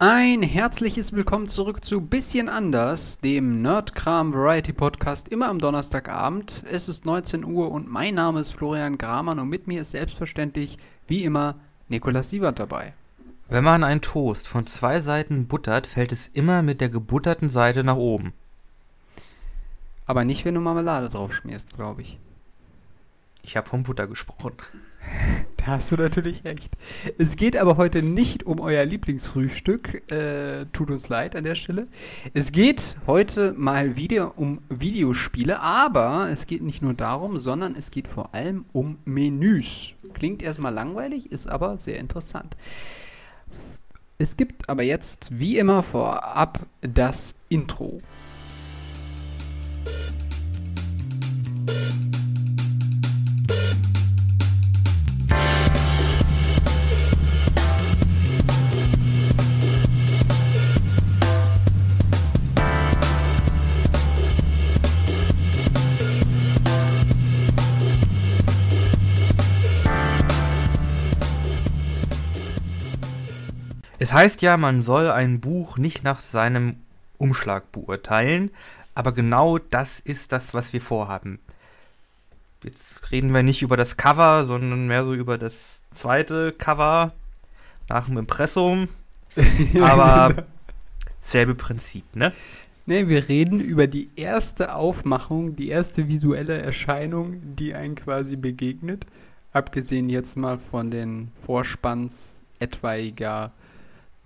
Ein herzliches Willkommen zurück zu Bisschen anders, dem Nerdkram Variety Podcast, immer am Donnerstagabend. Es ist 19 Uhr und mein Name ist Florian Gramann und mit mir ist selbstverständlich, wie immer, Nikolas Sievert dabei. Wenn man einen Toast von zwei Seiten buttert, fällt es immer mit der gebutterten Seite nach oben. Aber nicht, wenn du Marmelade drauf schmierst, glaube ich. Ich habe vom Butter gesprochen. Da hast du natürlich recht. Es geht aber heute nicht um euer Lieblingsfrühstück. Äh, tut uns leid an der Stelle. Es geht heute mal wieder um Videospiele, aber es geht nicht nur darum, sondern es geht vor allem um Menüs. Klingt erstmal langweilig, ist aber sehr interessant. Es gibt aber jetzt wie immer vorab das Intro. Es heißt ja, man soll ein Buch nicht nach seinem Umschlag beurteilen, aber genau das ist das, was wir vorhaben. Jetzt reden wir nicht über das Cover, sondern mehr so über das zweite Cover nach dem Impressum. Aber selbe Prinzip, ne? Ne, wir reden über die erste Aufmachung, die erste visuelle Erscheinung, die einen quasi begegnet. Abgesehen jetzt mal von den Vorspanns etwaiger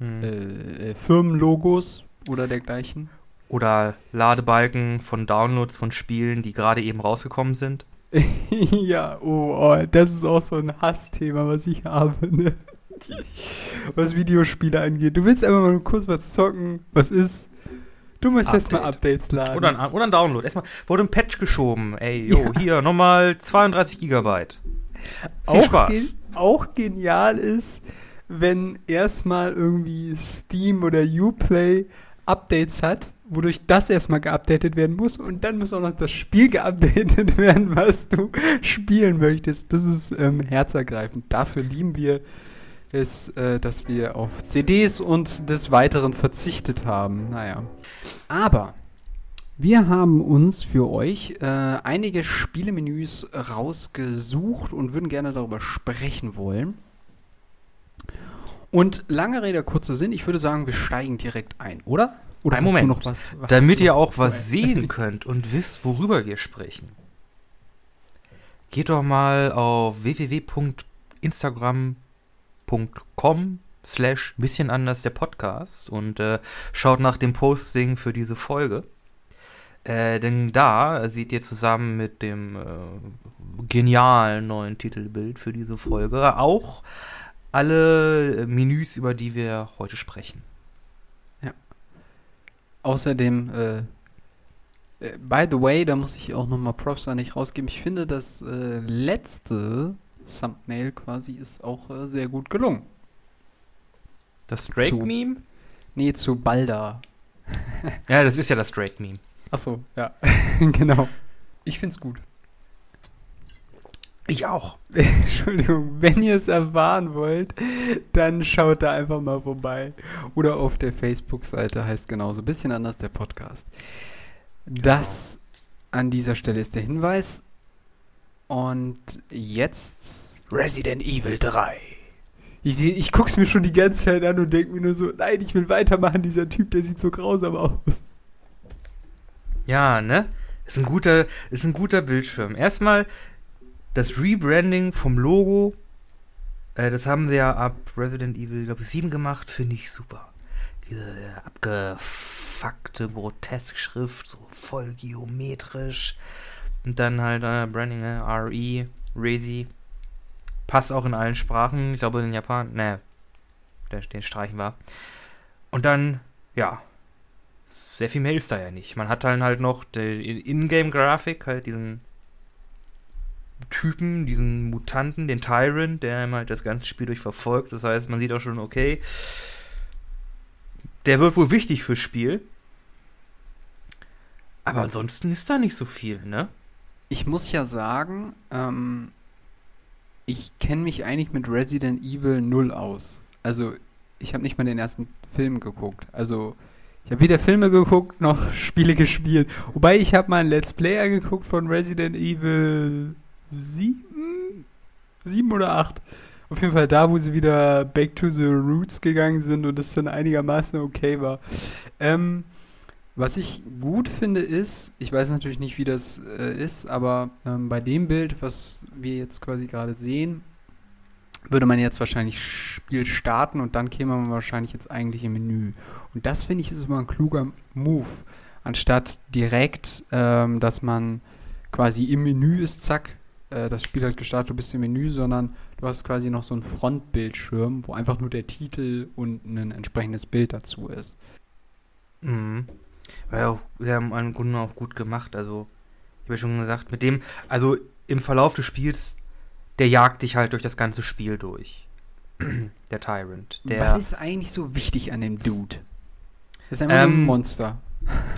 Hm. äh, Firmenlogos oder dergleichen. Oder Ladebalken von Downloads von Spielen, die gerade eben rausgekommen sind. ja, oh, oh, das ist auch so ein Hassthema, was ich habe, ne? Was Videospiele angeht. Du willst einfach mal kurz was zocken, was ist? Du musst erst mal Update. Updates laden. Oder ein, oder ein Download. Erstmal wurde ein Patch geschoben. Ey, jo, hier nochmal 32 Gigabyte. Viel auch, Spaß. ge auch genial ist, wenn erstmal irgendwie Steam oder Uplay Updates hat, wodurch das erstmal geupdatet werden muss und dann muss auch noch das Spiel geupdatet werden, was du spielen möchtest. Das ist ähm, herzergreifend. Dafür lieben wir es, äh, dass wir auf CDs und des Weiteren verzichtet haben. Naja. Aber wir haben uns für euch äh, einige Spielemenüs rausgesucht und würden gerne darüber sprechen wollen. Und lange Rede, kurzer Sinn, ich würde sagen, wir steigen direkt ein, oder? Oder Ein Moment. Du noch was, was Damit ihr auch was zu- sehen könnt und wisst, worüber wir sprechen. Geht doch mal auf www.instagram.com slash bisschen anders der Podcast und äh, schaut nach dem Posting für diese Folge. Äh, denn da seht ihr zusammen mit dem äh, genialen neuen Titelbild für diese Folge auch alle äh, Menüs, über die wir heute sprechen. Außerdem, äh, äh, by the way, da muss ich auch nochmal Props an dich rausgeben. Ich finde, das äh, letzte Thumbnail quasi ist auch äh, sehr gut gelungen. Das Drake-Meme? Nee, zu Balda. Ja, das ist ja das Drake-Meme. Achso, ja. genau. Ich find's gut. Ich auch. Entschuldigung, wenn ihr es erfahren wollt, dann schaut da einfach mal vorbei. Oder auf der Facebook-Seite heißt genauso bisschen anders der Podcast. Das an dieser Stelle ist der Hinweis. Und jetzt Resident Evil 3. Ich, seh, ich guck's mir schon die ganze Zeit an und denke mir nur so, nein, ich will weitermachen, dieser Typ, der sieht so grausam aus. Ja, ne? Ist ein guter, ist ein guter Bildschirm. Erstmal das Rebranding vom Logo. Äh, das haben sie ja ab Resident Evil, glaube ich, 7 gemacht. Finde ich super. Diese äh, abgefuckte Grotesk-Schrift, so voll geometrisch. Und dann halt äh, Branding, äh, RE, Resi. Passt auch in allen Sprachen. Ich glaube in Japan, ne, den streichen war. Und dann, ja, sehr viel mehr ist da ja nicht. Man hat dann halt noch die Ingame-Grafik, halt diesen Typen, diesen Mutanten, den Tyrant, der ihm halt das ganze Spiel durch verfolgt. Das heißt, man sieht auch schon, okay, der wird wohl wichtig fürs Spiel. Aber ansonsten ist da nicht so viel, ne? Ich muss ja sagen, ähm, ich kenne mich eigentlich mit Resident Evil 0 aus. Also ich habe nicht mal den ersten Film geguckt. Also ich habe weder Filme geguckt noch Spiele gespielt. Wobei ich habe mal einen Let's Player geguckt von Resident Evil 7? 7 oder 8. Auf jeden Fall da, wo sie wieder back to the roots gegangen sind und das dann einigermaßen okay war. Ähm, was ich gut finde ist, ich weiß natürlich nicht, wie das äh, ist, aber ähm, bei dem Bild, was wir jetzt quasi gerade sehen, würde man jetzt wahrscheinlich Spiel starten und dann käme man wahrscheinlich jetzt eigentlich im Menü. Und das finde ich ist immer ein kluger Move, anstatt direkt, ähm, dass man quasi im Menü ist, zack, äh, das Spiel hat gestartet, du bist im Menü, sondern du hast quasi noch so einen Frontbildschirm, wo einfach nur der Titel und ein entsprechendes Bild dazu ist. Mhm. War ja auch, sie haben im Grunde auch gut gemacht. Also, ich habe ja schon gesagt, mit dem, also im Verlauf des Spiels, der jagt dich halt durch das ganze Spiel durch. der Tyrant. Der, Was ist eigentlich so wichtig an dem Dude? Das ist einfach Ähm, ein Monster.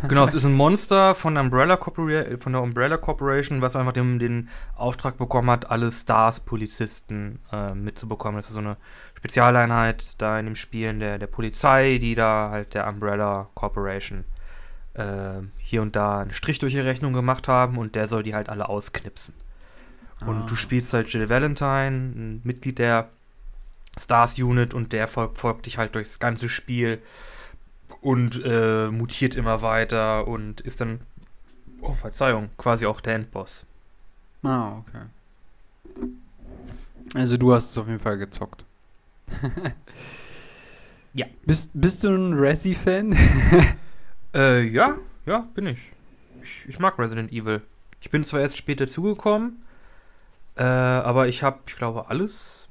Genau, es ist ein Monster von, Umbrella von der Umbrella Corporation, was einfach den, den Auftrag bekommen hat, alle Stars-Polizisten äh, mitzubekommen. Das ist so eine Spezialeinheit da in dem Spielen der, der Polizei, die da halt der Umbrella Corporation äh, hier und da einen Strich durch die Rechnung gemacht haben und der soll die halt alle ausknipsen. Und Ah. du spielst halt Jill Valentine, ein Mitglied der Stars Unit und der folgt, folgt dich halt durchs ganze Spiel und äh, mutiert immer weiter und ist dann, oh Verzeihung, quasi auch der Endboss. Ah, okay. Also du hast es auf jeden Fall gezockt. Ja. Bist, bist du ein Resi-Fan? Äh, ja, ja, bin ich. ich. Ich mag Resident Evil. Ich bin zwar erst später zugekommen, äh, aber ich habe, ich glaube, alles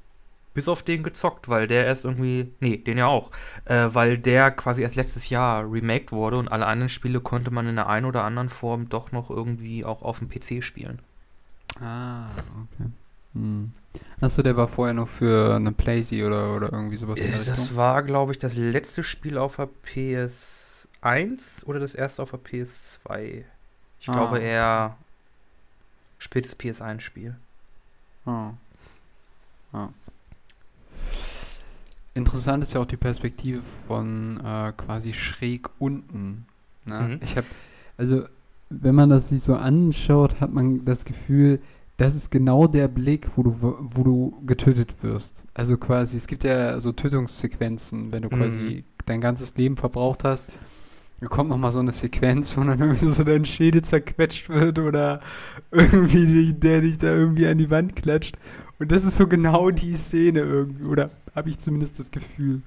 bis auf den gezockt, weil der erst irgendwie, nee, den ja auch, äh, weil der quasi erst letztes Jahr remaked wurde und alle anderen Spiele konnte man in der einen oder anderen Form doch noch irgendwie auch auf dem PC spielen. ah, okay. Hm. Achso, der war vorher noch für eine Playsee oder, oder irgendwie sowas in der Äh, Richtung? das war, glaube ich, das letzte Spiel auf der PS1 oder das erste auf der PS2. Ich Ah. glaube eher spätes PS1-Spiel. Ah. Ah. Interessant ist ja auch die Perspektive von äh, quasi schräg unten. Ne? Mhm. Ich habe, also wenn man das sich so anschaut, hat man das Gefühl, das ist genau der Blick, wo du, wo du getötet wirst. Also quasi, es gibt ja so Tötungssequenzen, wenn du Mhm. quasi dein ganzes Leben verbraucht hast. Da kommt nochmal so eine Sequenz, wo dann irgendwie so dein Schädel zerquetscht wird oder irgendwie der dich da irgendwie an die Wand klatscht. Und das ist so genau die Szene irgendwie, oder habe ich zumindest das Gefühl.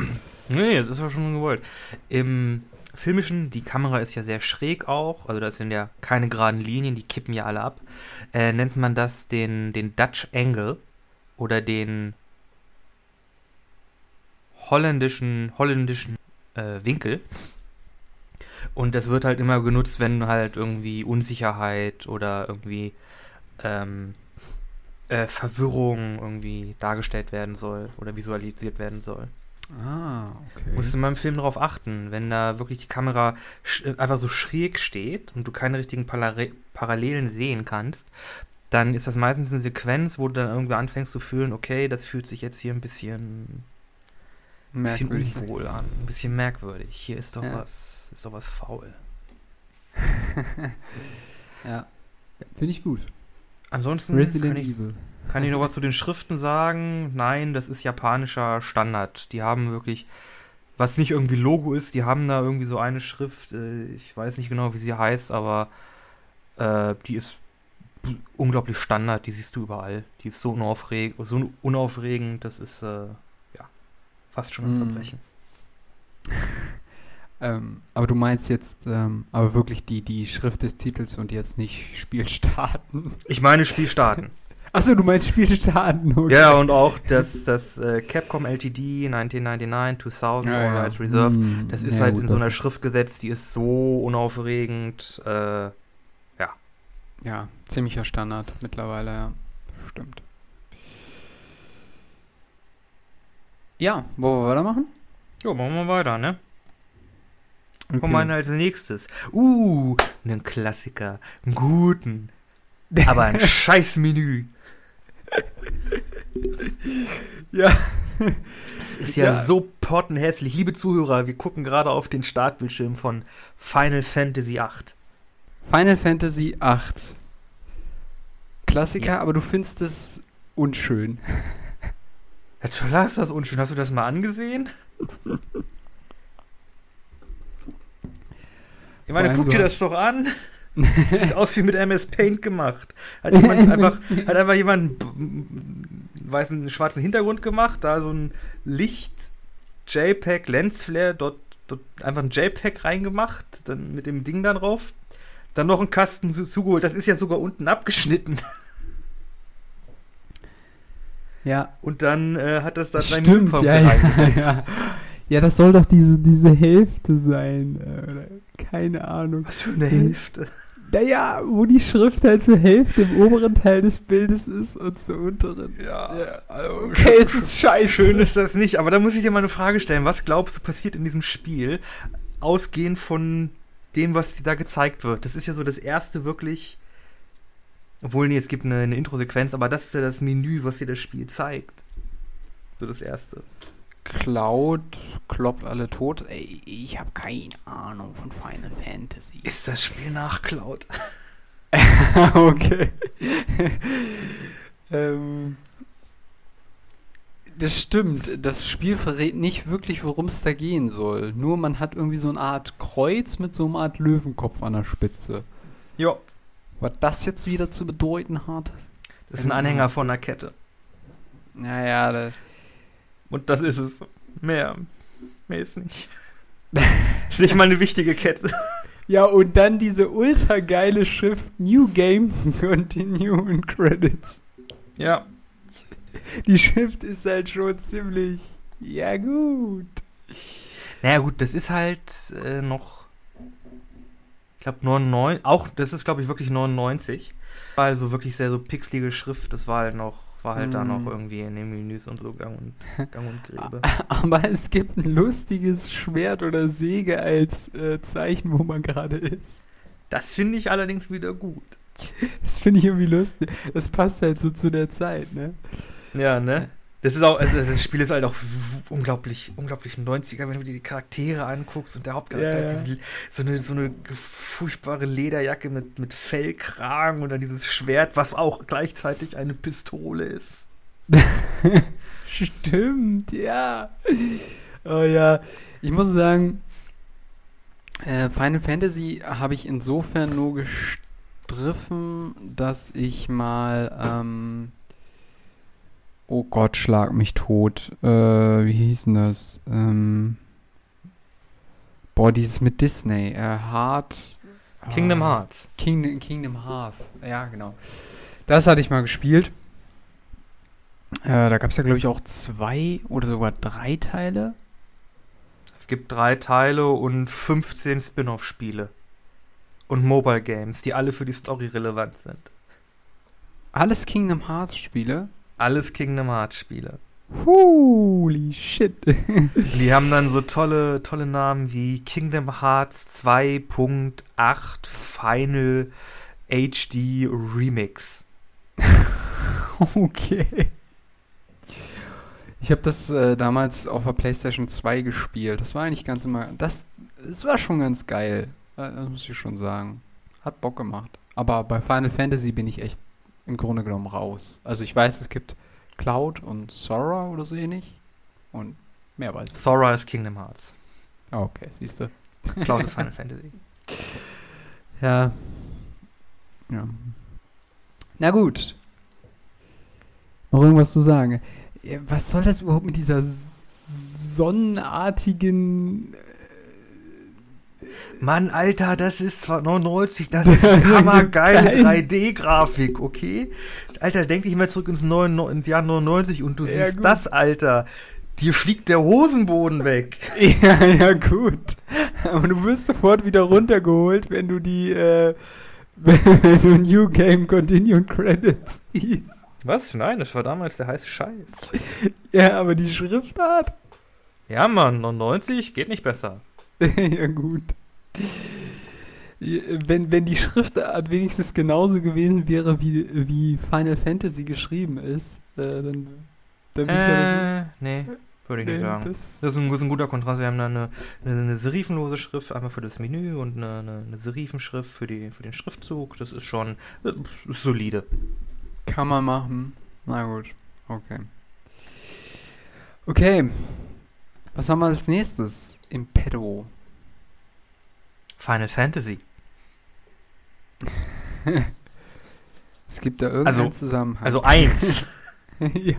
Nee, das ist ja schon gewollt. Im Filmischen, die Kamera ist ja sehr schräg auch, also das sind ja keine geraden Linien, die kippen ja alle ab. Äh, nennt man das den, den Dutch Angle oder den holländischen, holländischen äh, Winkel. Und das wird halt immer genutzt, wenn halt irgendwie Unsicherheit oder irgendwie ähm, äh, Verwirrung irgendwie dargestellt werden soll oder visualisiert werden soll. Ah, okay. Musst du mal im Film darauf achten, wenn da wirklich die Kamera sch- einfach so schräg steht und du keine richtigen Palare Parallelen sehen kannst, dann ist das meistens eine Sequenz, wo du dann irgendwie anfängst zu fühlen, okay, das fühlt sich jetzt hier ein bisschen, ein bisschen unwohl an, ein bisschen merkwürdig. Hier ist doch Ja. was, ist doch was faul. ja. Finde ich gut. Ansonsten Resident kann ich, Evil. kann ich noch was zu den Schriften sagen? Nein, das ist japanischer Standard. Die haben wirklich, was nicht irgendwie Logo ist, die haben da irgendwie so eine Schrift, äh, ich weiß nicht genau, wie sie heißt, aber äh, die ist unglaublich Standard, die siehst du überall. Die ist so, unaufreg so unaufregend, das ist äh, ja fast schon ein Mm. Ähm, aber du meinst jetzt ähm, aber wirklich die, die Schrift des Titels und jetzt nicht Spiel starten. Ich meine Spiel starten. Achso, du meinst Spiel starten. okay. ja, und auch das, das äh, Capcom LTD 1999, 2000, Ja, All ja. Reserved. Hm, Das ist ja, halt gut, in so einer Schrift gesetzt, die ist so unaufregend. Äh, Ja, ziemlicher Standard mittlerweile, ja. Stimmt. Ja, wollen wir weitermachen? jo, machen wir weiter, ne? Okay. Kommen wir als nächstes. Uh, einen Klassiker. Einen guten. Aber ein scheiß Menü. ja. Das ist ja, Ja. so pottenhässlich. Liebe Zuhörer, wir gucken gerade auf den Startbildschirm von Final Fantasy VIII. Final Fantasy VIII. Klassiker, Ja. aber du findest es unschön. Ja, Toller ist das unschön. Hast du das mal angesehen? Ich meine, guck dir das doch an. Sieht aus wie mit MS Paint gemacht. Hat jemand einfach, hat einfach jemand einen weißen, schwarzen Hintergrund gemacht, da so ein Licht, JPEG, Lensflare, dort, dort einfach ein JPEG reingemacht, dann mit dem Ding da drauf. Dann noch einen Kasten zu- zugeholt. Das ist ja sogar unten abgeschnitten. Ja, Und dann äh, hat das da drei stimmt. Ja, ja, ja. ja, das soll doch diese, diese Hälfte sein. äh, Oder keine Ahnung. Was für eine Hälfte. Naja, wo die Schrift halt zur Hälfte im oberen Teil des Bildes ist und zur unteren. Ja, Ja. also Okay, es ist scheiße. Schön ist das nicht, aber da muss ich dir mal eine Frage stellen. Was glaubst du passiert in diesem Spiel, ausgehend von dem, was dir da gezeigt wird? Das ist ja so das erste wirklich. Obwohl, nee, es gibt eine, eine Intro-Sequenz, aber das ist ja das Menü, was dir das Spiel zeigt. So das erste. Cloud kloppt alle tot. Ey, ich habe keine Ahnung von Final Fantasy. Ist das Spiel nachklaut? okay. ähm, das stimmt. Das Spiel verrät nicht wirklich, worum es da gehen soll. Nur man hat irgendwie so eine Art Kreuz mit so einer Art Löwenkopf an der Spitze. Ja. Was das jetzt wieder zu bedeuten hat? Das ist ein Anhänger von einer Kette. Naja, da, Und das ist es. Mehr. Mehr ist nicht. ist nicht mal eine wichtige Kette. Ja, und dann diese ultra geile Schrift New Game Continue in Credits. Ja. Die Schrift ist halt schon ziemlich. Ja, gut. Naja, gut, das ist halt äh, noch. Ich glaube, 99. Auch, das ist, glaube ich, wirklich 99. War also wirklich sehr so pixelige Schrift. Das war halt noch. War halt da noch Mm. irgendwie in den Menüs und so gang und, gang und Gräbe. Aber es gibt ein lustiges Schwert oder Säge als äh, Zeichen, wo man gerade ist. Das finde ich allerdings wieder gut. Das finde ich irgendwie lustig. Das passt halt so zu der Zeit, ne? Ja, ne? Das ist auch, also das Spiel ist halt auch unglaublich, unglaublich 90er, wenn du dir die Charaktere anguckst und der Hauptcharakter ja. hat diese, so, eine, so eine furchtbare Lederjacke mit, mit Fellkragen und dann dieses Schwert, was auch gleichzeitig eine Pistole ist. Stimmt, ja. Oh ja. Ich muss sagen, äh, Final Fantasy habe ich insofern nur gestriffen, dass ich mal, ähm, oh Gott, schlag mich tot. Äh, wie hieß denn das? Ähm, boah, dieses mit Disney. Äh, Heart. Kingdom ah, Hearts. Kingdom, Kingdom Hearts. Ja, genau. Das hatte ich mal gespielt. Äh, da gab es ja, glaube ich, auch zwei oder sogar drei Teile. Es gibt drei Teile und 15 Spin-off-Spiele. Und Mobile Games, die alle für die Story relevant sind. Alles Kingdom Hearts Spiele. Alles Kingdom Hearts Spiele. Holy shit. Die haben dann so tolle, tolle Namen wie Kingdom Hearts 2.8 Final HD Remix. okay. Ich habe das äh, damals auf der PlayStation 2 gespielt. Das war eigentlich ganz immer. Das, das war schon ganz geil. Äh, Das muss ich schon sagen. Hat Bock gemacht. Aber bei Final Fantasy bin ich echt im Grunde genommen raus. Also ich weiß, es gibt Cloud und Sora oder so ähnlich. Und mehr weiß ich. Sora ist Kingdom Hearts. Ah, Okay, siehst du. Cloud ist Final Fantasy. Ja. Ja. Na gut. Noch irgendwas zu sagen? Was soll das überhaupt mit dieser sonnenartigen. Mann, Alter, das ist zwar 99, das ist Das ist hammergeile geil. 3D-Grafik, okay? Alter, denk dich mal zurück ins, 9, ins Jahr 99 und du Ja, siehst gut. das, Alter. Dir fliegt der Hosenboden weg. Ja, ja, gut. Aber du wirst sofort wieder runtergeholt, wenn du die. Äh, wenn du New Game Continue Credits siehst. Was? Nein, das war damals der heiße Scheiß. Ja, aber die Schriftart. Ja, Mann, 99 geht nicht besser. ja, gut. wenn, wenn die Schriftart wenigstens genauso gewesen wäre, wie, wie Final Fantasy geschrieben ist, äh, dann, dann würde ich ja das. Äh, nee, würde ich nicht Nee, sagen. das- Das ist, ein, das ist ein guter Kontrast. Wir haben da eine, eine, eine serifenlose Schrift einmal für das Menü und eine, eine, eine Serifenschrift für, die, für den Schriftzug. Das ist schon äh, solide. Kann man machen. Na gut, okay. Okay. Was haben wir als nächstes im Petto? Final Fantasy. Es gibt da irgendeinen Also- Zusammenhang. Also eins. ja.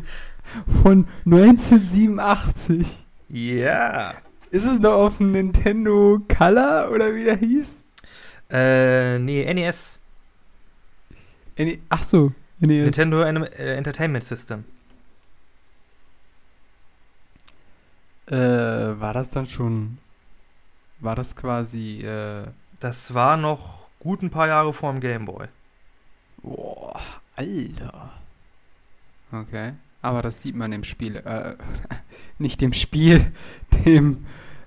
Von 1987. Ja. Ist es noch auf dem Nintendo Color oder wie der hieß? Äh, nee, NES. Nee, ach so. Nee, Nintendo Anim äh, Entertainment System. Äh, war das dann schon. War das quasi. Äh, Das war noch gut ein paar Jahre vor dem Game Boy. boah, Alter. Okay. Aber das sieht man im Spiel. Äh, nicht dem Spiel, dem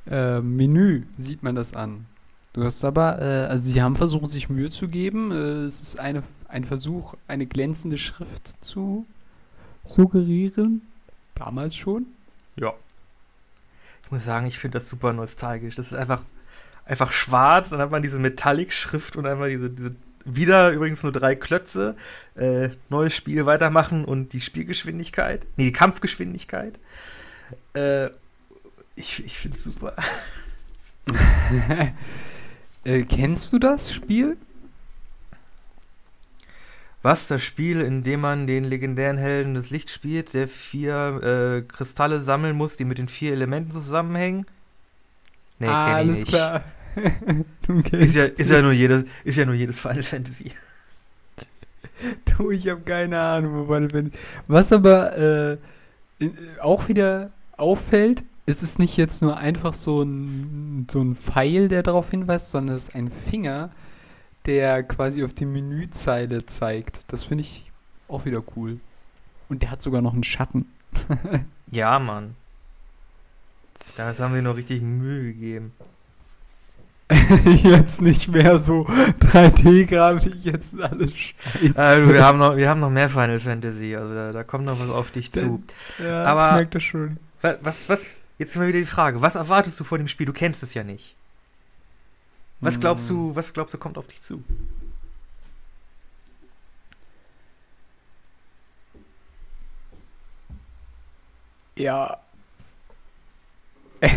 äh, Menü sieht man das an. Du hast aber, äh, also sie haben versucht, sich Mühe zu geben. Äh, es ist eine, ein Versuch, eine glänzende Schrift zu suggerieren. Damals schon. Ja. Ich muss sagen, ich finde das super nostalgisch. Das ist einfach, einfach schwarz, dann hat man diese Metallic-Schrift und einmal diese, diese wieder übrigens nur drei Klötze. Äh, neues Spiel weitermachen und die Spielgeschwindigkeit. Nee, die Kampfgeschwindigkeit. Äh, ich ich finde es super. äh, kennst du das Spiel? Was? Das Spiel, in dem man den legendären Helden des Lichts spielt, der vier äh, Kristalle sammeln muss, die mit den vier Elementen zusammenhängen? Nee, ah, kenn ich alles nicht. klar. Ist ja, ist, ja nur jedes, ist ja nur jedes Final Fantasy. Du, ich habe keine Ahnung, wo Final Fantasy. Was aber äh, in, auch wieder auffällt, es ist nicht jetzt nur einfach so ein, so ein Pfeil, der darauf hinweist, sondern es ist ein Finger, der quasi auf die Menüzeile zeigt. Das finde ich auch wieder cool. Und der hat sogar noch einen Schatten. Ja, Mann. Da haben wir noch richtig Mühe gegeben. jetzt nicht mehr so 3D-Grafik, jetzt alles scheiße. Also, wir, haben noch, wir haben noch mehr Final Fantasy, also da, da kommt noch was auf dich zu. ja, aber- ich merke das schon. Was, was, was, jetzt mal wieder die Frage, was erwartest du vor dem Spiel? Du kennst es ja nicht. Was glaubst Hm. du, was glaubst du kommt auf dich zu? Ja.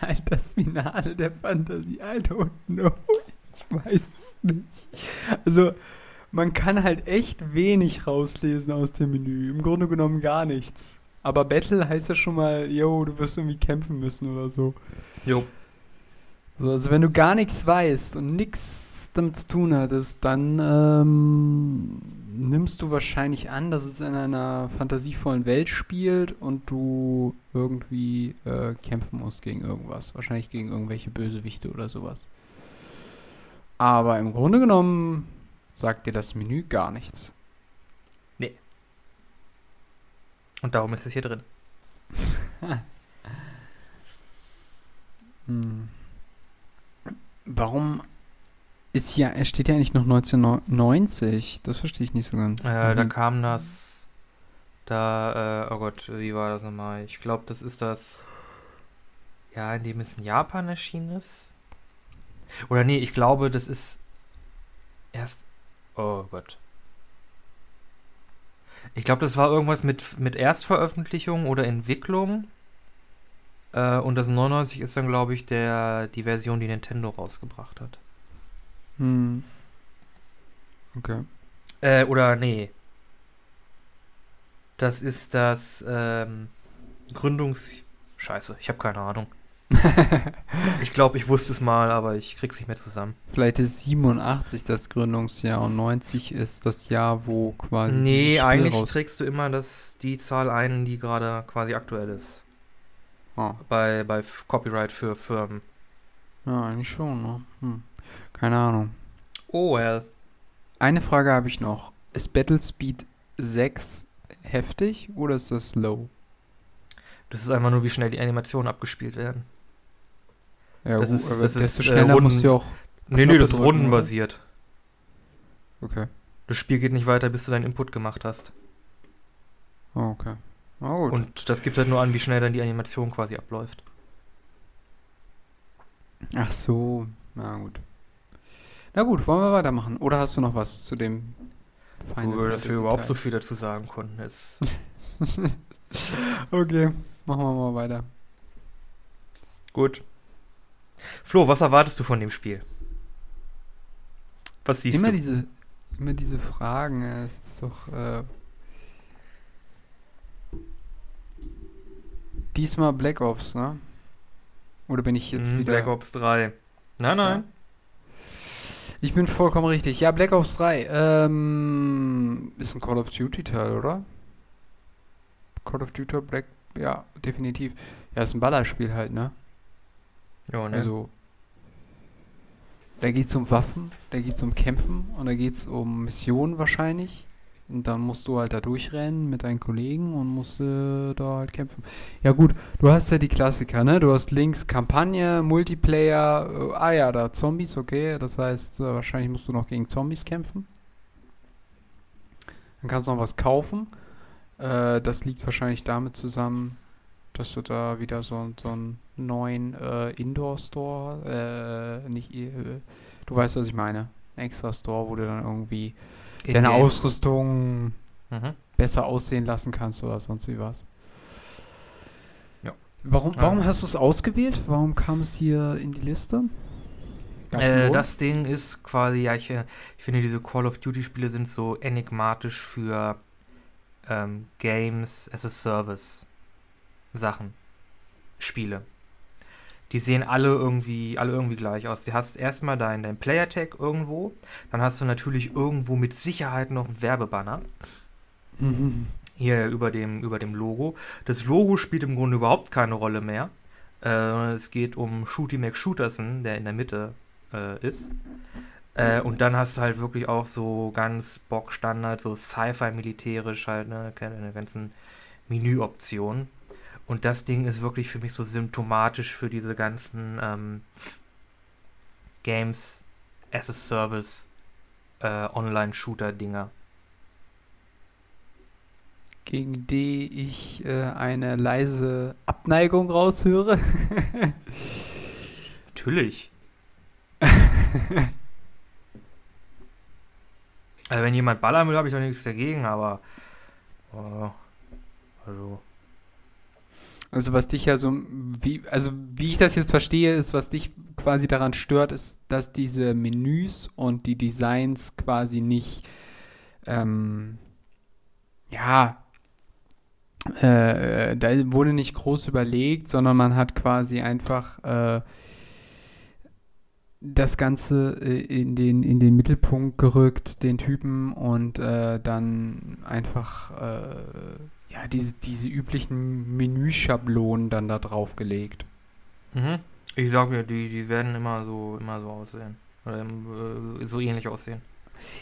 halt das Finale der Fantasie. I don't know. Ich weiß es nicht. Also, man kann halt echt wenig rauslesen aus dem Menü. Im Grunde genommen gar nichts. Aber Battle heißt ja schon mal, yo, du wirst irgendwie kämpfen müssen oder so. Jo. So, also wenn du gar nichts weißt und nichts damit zu tun hattest, dann ähm, nimmst du wahrscheinlich an, dass es in einer fantasievollen Welt spielt und du irgendwie äh, kämpfen musst gegen irgendwas. Wahrscheinlich gegen irgendwelche Bösewichte oder sowas. Aber im Grunde genommen sagt dir das Menü gar nichts. Und darum ist es hier drin. Hm. Warum ist hier, es steht ja eigentlich noch 1990? Das verstehe ich nicht so ganz. Äh, Da Mhm. kam das. Da, äh, oh Gott, wie war das nochmal? Ich glaube, das ist das. Ja, in dem es in Japan erschienen ist. Oder nee, ich glaube, das ist erst. Oh Gott. Ich glaube, das war irgendwas mit, mit Erstveröffentlichung oder Entwicklung. Äh, und das 99 ist dann, glaube ich, der, die Version, die Nintendo rausgebracht hat. Hm. Okay. Äh, oder nee. Das ist das ähm, Gründungs... Scheiße, ich habe keine Ahnung. Ich glaube, ich wusste es mal, aber ich krieg's nicht mehr zusammen. Vielleicht ist 87 das Gründungsjahr und 90 ist das Jahr, wo quasi. Nee, eigentlich trägst du immer das, die Zahl ein, die gerade quasi aktuell ist. Ah, Bei, bei Copyright für Firmen. ja, eigentlich schon, ne? Hm. Keine Ahnung. Oh well. Eine Frage habe ich noch. Ist Battlespeed 6 heftig oder ist das low? Das ist einfach nur, wie schnell die Animationen abgespielt werden. Ja, Das gut, ist- aber das desto ist, äh, schneller Runden- musst du ja auch. Nee, nee, das ist rundenbasiert. Okay. Das Spiel geht nicht weiter, bis du deinen Input gemacht hast. Oh, okay. Gut. Und das gibt halt nur an, wie schnell dann die Animation quasi abläuft. Ach so. Na gut. Na gut, wollen wir weitermachen? Oder hast du noch was zu dem Final Nur, dass wir überhaupt Teil? so viel dazu sagen konnten, ist. Okay, machen wir mal weiter. Gut. Flo, was erwartest du von dem Spiel? Was siehst immer du? diese, immer diese Fragen, es ist doch, äh, diesmal Black Ops, ne? Oder bin ich jetzt Hm, wieder... Black Ops 3. Nein, nein. Ich bin vollkommen richtig. Ja, Black Ops 3, ähm, ist ein Call of Duty Teil, oder? Call of Duty Black, ja, definitiv. Ja, ist ein Ballerspiel halt, ne? Ja, ne? Also, da geht es um Waffen, da geht es um Kämpfen und da geht es um Missionen wahrscheinlich. Und dann musst du halt da durchrennen mit deinen Kollegen und musst äh, da halt kämpfen. Ja gut, du hast ja die Klassiker, ne? Du hast links Kampagne, Multiplayer, äh, ah ja, da Zombies, okay. Das heißt, äh, wahrscheinlich musst du noch gegen Zombies kämpfen. Dann kannst du noch was kaufen. Äh, das liegt wahrscheinlich damit zusammen, dass du da wieder so, so einen neuen äh, Indoor-Store, äh, nicht, äh, du weißt, was ich meine. Ein extra Store, wo du dann irgendwie deine. Ausrüstung Mhm. besser aussehen lassen kannst oder sonst wie was. Ja. Warum, Ja. warum hast du es ausgewählt? Warum kam es hier in die Liste? Äh, das Ding ist quasi, ja, ich, äh, ich finde, diese Call of Duty-Spiele sind so enigmatisch für ähm, Games as a Service Sachen, Spiele. Die sehen alle irgendwie, alle irgendwie gleich aus. Du hast erstmal dein, dein Player-Tag irgendwo, dann hast du natürlich irgendwo mit Sicherheit noch einen Werbebanner. Mhm. Hier über dem, über dem Logo. Das Logo spielt im Grunde überhaupt keine Rolle mehr. Äh, es geht um Shooty McShooterson, der in der Mitte äh, ist. Äh, und dann hast du halt wirklich auch so ganz Bock-Standard, so Sci-Fi militärisch halt, ne, keine ganzen Menüoptionen. Und das Ding ist wirklich für mich so symptomatisch für diese ganzen ähm, Games as a Service äh, Online-Shooter-Dinger. Gegen die ich äh, eine leise Abneigung raushöre. Natürlich. Also wenn jemand ballern will, habe ich doch nichts dagegen, aber äh, also Also was dich ja so, wie, also wie ich das jetzt verstehe, ist, was dich quasi daran stört, ist, dass diese Menüs und die Designs quasi nicht, ähm, ja, äh, da wurde nicht groß überlegt, sondern man hat quasi einfach äh, das Ganze äh, in den, in den Mittelpunkt gerückt, den Typen, und äh, dann einfach äh, ja, diese, diese üblichen Menüschablonen dann da drauf gelegt. mhm. ich sag mir, die, die werden immer so immer so aussehen oder äh, so ähnlich aussehen.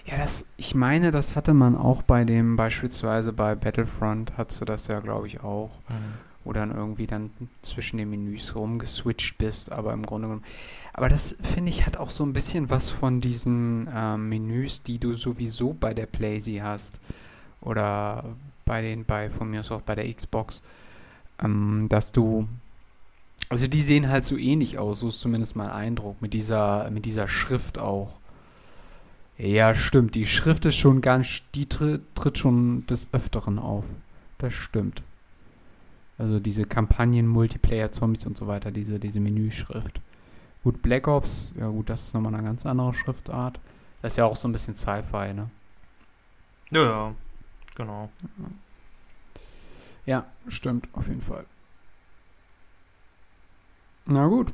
Ja, das, ich meine, das hatte man auch bei dem, beispielsweise bei Battlefront, hattest du das ja, glaube ich, auch. wo dann irgendwie dann zwischen den Menüs rumgeswitcht bist, aber im Grunde genommen. Aber das finde ich hat auch so ein bisschen was von diesen ähm, Menüs, die du sowieso bei der Playsee hast oder bei den, bei von mir aus auch bei der Xbox, ähm, dass du, also die sehen halt so ähnlich aus, so ist zumindest mein Eindruck mit dieser, mit dieser Schrift auch. Ja, stimmt, die Schrift ist schon ganz, die tritt, tritt schon des Öfteren auf. Das stimmt. Also diese Kampagnen, Multiplayer, Zombies und so weiter, diese, diese Menüschrift. Gut, Black Ops, ja gut, das ist nochmal eine ganz andere Schriftart. Das ist ja auch so ein bisschen Sci-Fi, ne? Ja, ja, genau. Ja, stimmt, auf jeden Fall. Na gut.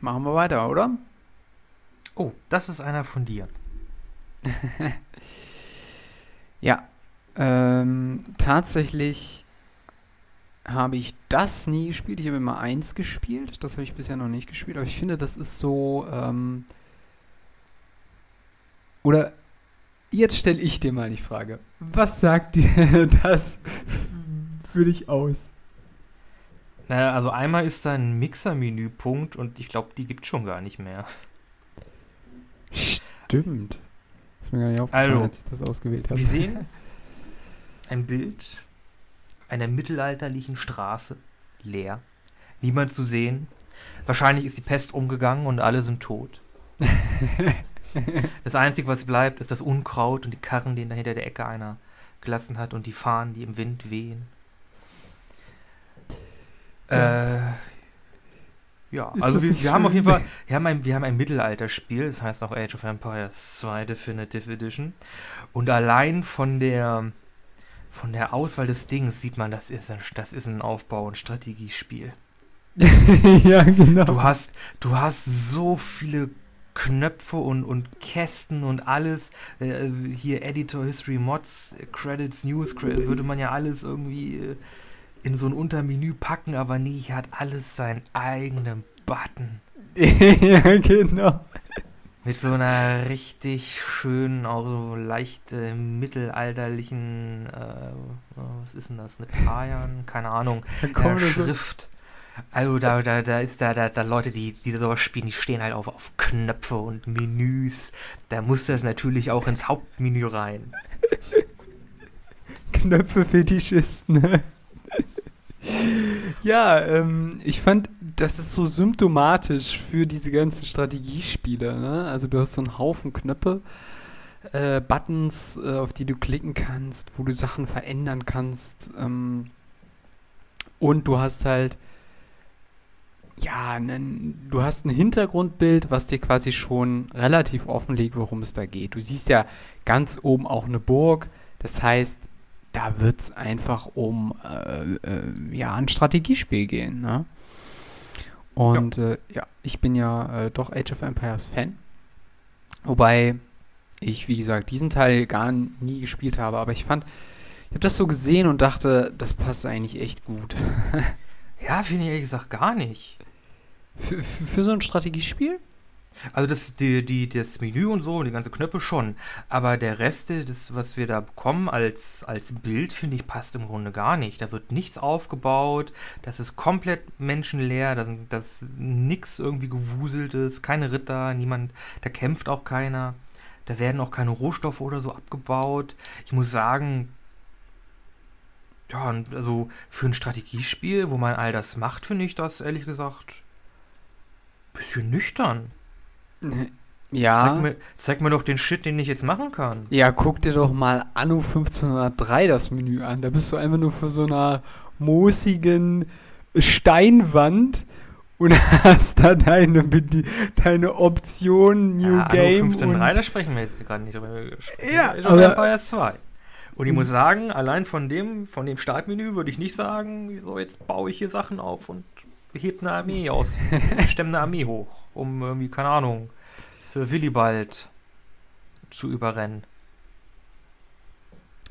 Machen wir weiter, oder? Oh, das ist einer von dir. Ja, ähm, tatsächlich habe ich das nie gespielt. Ich habe immer eins gespielt. Das habe ich bisher noch nicht gespielt. Aber ich finde, das ist so. Ähm, oder jetzt stelle ich dir mal die Frage. Was sagt dir das für dich aus? Naja, also einmal ist da ein Mixer-Menüpunkt und ich glaube, die gibt schon gar nicht mehr. Stimmt. Ist mir gar nicht aufgefallen, Also, als ich das ausgewählt habe. Wir sehen ein Bild einer mittelalterlichen Straße, leer. Niemand zu sehen. Wahrscheinlich ist die Pest umgegangen und alle sind tot. Das Einzige, was bleibt, ist das Unkraut und die Karren, die da hinter der Ecke einer gelassen hat und die Fahnen, die im Wind wehen. Äh, ja, Ist also wir, wir haben auf jeden Fall, wir haben ein, wir haben ein Mittelalterspiel, das heißt auch Age of Empires 2 Definitive Edition. Und allein von der von der Auswahl des Dings sieht man, das ist ein, das ist ein Aufbau- und Strategiespiel. ja, genau. Du hast, du hast so viele Knöpfe und, und Kästen und alles. Äh, hier Editor, History, Mods, äh, Credits, News, Credits, würde man ja alles irgendwie äh, in so ein Untermenü packen, aber nee, hier hat alles seinen eigenen Button. ja, genau. Mit so einer richtig schönen, auch so leicht äh, mittelalterlichen, äh, was ist denn das, eine Payan? Keine Ahnung. Äh. Schrift. Also da, da, da ist da, da, da Leute, die, die sowas spielen, die stehen halt auf, auf Knöpfe und Menüs. Da muss das natürlich auch ins Hauptmenü rein. Knöpfe-Fetischisten. ne? ja, ähm, ich fand, das ist so symptomatisch für diese ganzen Strategiespiele. Ne? Also du hast so einen Haufen Knöpfe, äh, Buttons, äh, auf die du klicken kannst, wo du Sachen verändern kannst. Ähm, und du hast halt, ja, du hast ein Hintergrundbild, was dir quasi schon relativ offenlegt, worum es da geht. Du siehst ja ganz oben auch eine Burg. Das heißt, da wird es einfach um äh, äh, ja, ein Strategiespiel gehen. Ne? Und ja. Äh, ja, ich bin ja äh, doch Age of Empires Fan. Wobei ich, wie gesagt, diesen Teil gar nie gespielt habe. Aber ich fand, ich habe das so gesehen und dachte, das passt eigentlich echt gut. Ja, finde ich ehrlich gesagt gar nicht. Für, für, für so ein Strategiespiel? Also das, die, die, das Menü und so die ganze Knöpfe schon. Aber der Rest, das, was wir da bekommen als, als Bild, finde ich, passt im Grunde gar nicht. Da wird nichts aufgebaut, das ist komplett menschenleer, da das nix irgendwie gewuseltes, keine Ritter, niemand, da kämpft auch keiner. Da werden auch keine Rohstoffe oder so abgebaut. Ich muss sagen, ja, also für ein Strategiespiel, wo man all das macht, finde ich das ehrlich gesagt bisschen nüchtern. Ja. Zeig mir, zeig mir doch den Shit, den ich jetzt machen kann. Ja, guck dir doch mal Anno 1503 das Menü an. Da bist du einfach nur vor so einer moosigen Steinwand und hast da deine, deine Option New ja, Game. Anno 15.3, und da sprechen wir jetzt gerade nicht drüber. Ja, Age of Empires 2. Und ich Mhm. muss sagen, allein von dem, von dem Startmenü würde ich nicht sagen, so jetzt baue ich hier Sachen auf und heb eine Armee aus, stemme eine Armee hoch, um irgendwie, keine Ahnung, Sir Willibald zu überrennen.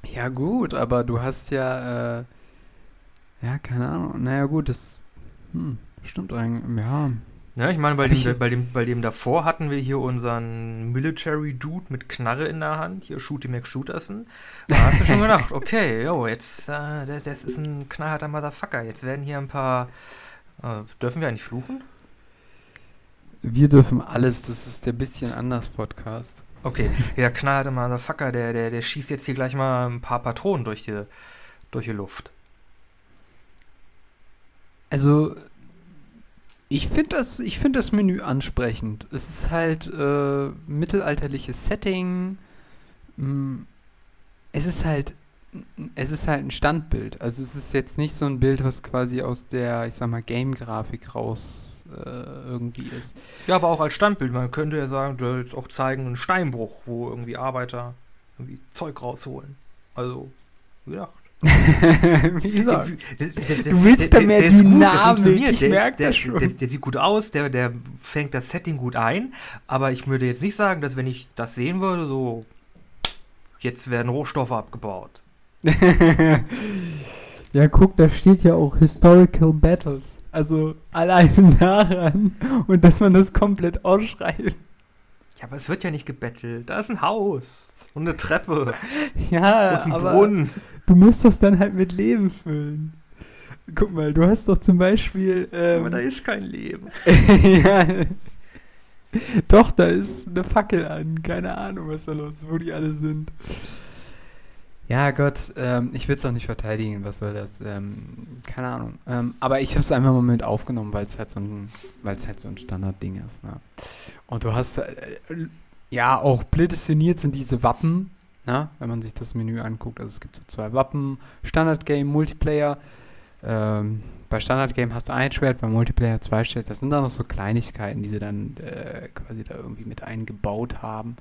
ja, gut, aber du hast ja, äh, ja, keine Ahnung. Naja, gut, das hm, stimmt eigentlich. Ja. Ja, ich meine, bei dem, ich- bei, dem, bei dem davor hatten wir hier unseren Military Dude mit Knarre in der Hand, hier Shooty McShooterson. Da hast du schon gedacht, okay, jo, jetzt, äh, das, das ist ein knallharter Motherfucker. Jetzt werden hier ein paar, äh, dürfen wir eigentlich fluchen? Wir dürfen alles, das ist der bisschen anders Podcast. Okay, der knallharte Motherfucker, der, der, der schießt jetzt hier gleich mal ein paar Patronen durch die, durch die Luft. Also, ich finde das, ich find das Menü ansprechend. Es ist halt äh, mittelalterliches Setting. Mm, Es ist halt, es ist halt ein Standbild. Also es ist jetzt nicht so ein Bild, was quasi aus der, ich sag mal, Game-Grafik raus äh, irgendwie ist. Ja, aber auch als Standbild. Man könnte ja sagen, da jetzt auch zeigen, einen Steinbruch, wo irgendwie Arbeiter irgendwie Zeug rausholen. Also, wie gesagt. Wie gesagt. Du willst da mehr ist gut, der Dynamik, funktioniert, ich der, merk ist, der, das schon. Der, der sieht gut aus, der, der fängt das Setting gut ein, aber ich würde jetzt nicht sagen, dass wenn ich das sehen würde, so jetzt werden Rohstoffe abgebaut. Ja, guck, da steht ja auch Historical Battles. Also allein daran und dass man das komplett ausschreibt. Ja, aber es wird ja nicht gebettelt. Da ist ein Haus und eine Treppe Ja, und ein aber Brunnen. du musst das dann halt mit Leben füllen. Guck mal, du hast doch zum Beispiel. Ähm, Aber da ist kein Leben. ja. Doch, da ist eine Fackel an. Keine Ahnung, was da los ist, wo die alle sind. Ja, Gott, ähm, ich will es auch nicht verteidigen, was soll das? Ähm, keine Ahnung. Ähm, aber ich habe es einfach mal mit aufgenommen, weil es halt so ein, halt so ein Standardding ist. Ne? Und du hast äh, ja auch prädestiniert sind diese Wappen, ne? wenn man sich das Menü anguckt. Also es gibt so zwei Wappen, Standard-Game, Multiplayer. Ähm, bei Standard-Game hast du ein Schwert, bei Multiplayer zwei Schwert. Das sind dann noch so Kleinigkeiten, die sie dann äh, quasi da irgendwie mit eingebaut haben.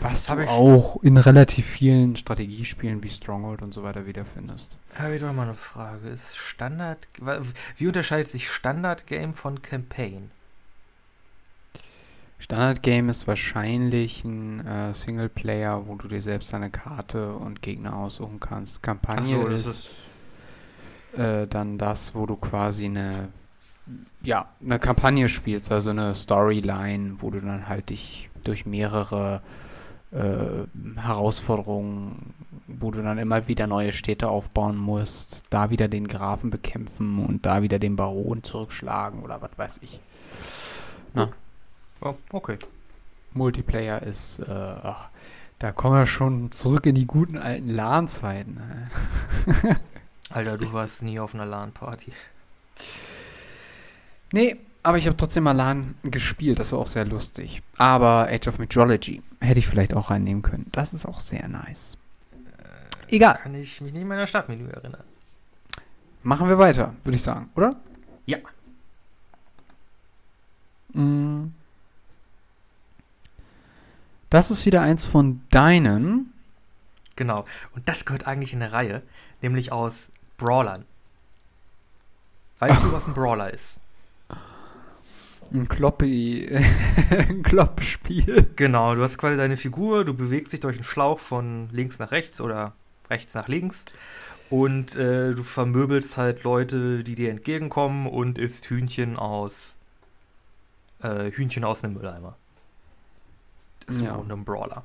Was du auch in relativ vielen Strategiespielen wie Stronghold und so weiter wiederfindest. Habe ich doch mal eine Frage. Ist Standard. Wie unterscheidet sich Standard-Game von Campaign? Standard-Game ist wahrscheinlich ein äh, Singleplayer, wo du dir selbst deine Karte und Gegner aussuchen kannst. Kampagne so, das ist, äh, dann das, wo du quasi eine ja, eine Kampagne spielst, also eine Storyline, wo du dann halt dich durch mehrere äh, Herausforderungen, wo du dann immer wieder neue Städte aufbauen musst, da wieder den Grafen bekämpfen und da wieder den Baron zurückschlagen oder was weiß ich. Oh, okay. Multiplayer ist, äh, ach, da kommen wir schon zurück in die guten alten LAN-Zeiten. ne? Alter, du warst nie auf einer LAN-Party. Nee, aber ich habe trotzdem mal LAN gespielt, das war auch sehr lustig. Aber Age of Mythology hätte ich vielleicht auch reinnehmen können. Das ist auch sehr nice. Egal, Kann ich mich nicht mehr an das Startmenü erinnern. machen wir weiter, würde ich sagen, oder? Ja. Mm. Das ist wieder eins von deinen. Genau. Und das gehört eigentlich in eine Reihe, nämlich aus Brawlern. Weißt du, was ein Brawler ist? Ein Kloppi, ein Kloppspiel. Genau, du hast quasi deine Figur, du bewegst dich durch einen Schlauch von links nach rechts oder rechts nach links und äh, du vermöbelst halt Leute, die dir entgegenkommen und isst Hühnchen aus äh, Hühnchen aus einem Mülleimer. Das ist Ja. im ein Brawler.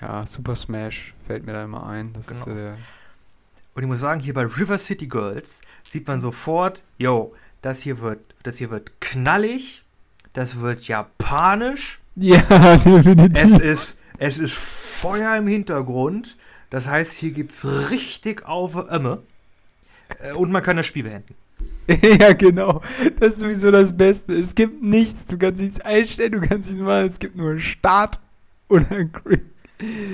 Ja, Super Smash fällt mir da immer ein. Das ist Genau. ja der. Und ich muss sagen, hier bei River City Girls sieht man sofort, yo, das hier wird, das hier wird knallig, das wird japanisch, Ja, definitiv. es ist, es ist Feuer im Hintergrund. Das heißt, hier gibt's richtig auf Ömme. Äh, Und man kann das Spiel beenden. ja, genau. Das ist sowieso das Beste. Es gibt nichts. Du kannst nichts einstellen, du kannst nichts machen. Es gibt nur Start und ein Quick.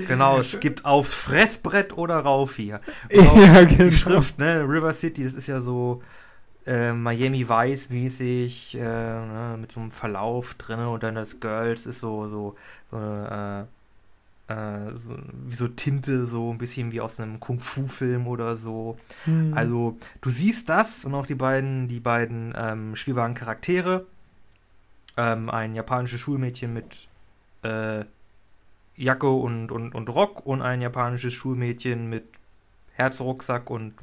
Genau, es gibt aufs Fressbrett oder rauf hier. Und Ja, genau. die Schrift, ne, River City, das ist ja so äh, Miami Vice mäßig, äh, ne, mit so einem Verlauf drin und dann das Girls ist so, so, so, äh, äh, so wie so Tinte, so ein bisschen wie aus einem Kung-Fu-Film oder so. Hm. Also, du siehst das und auch die beiden, die beiden ähm, spielbaren Charaktere. Ähm, ein japanisches Schulmädchen mit äh, Jacke und, und, und Rock und ein japanisches Schulmädchen mit Herzrucksack und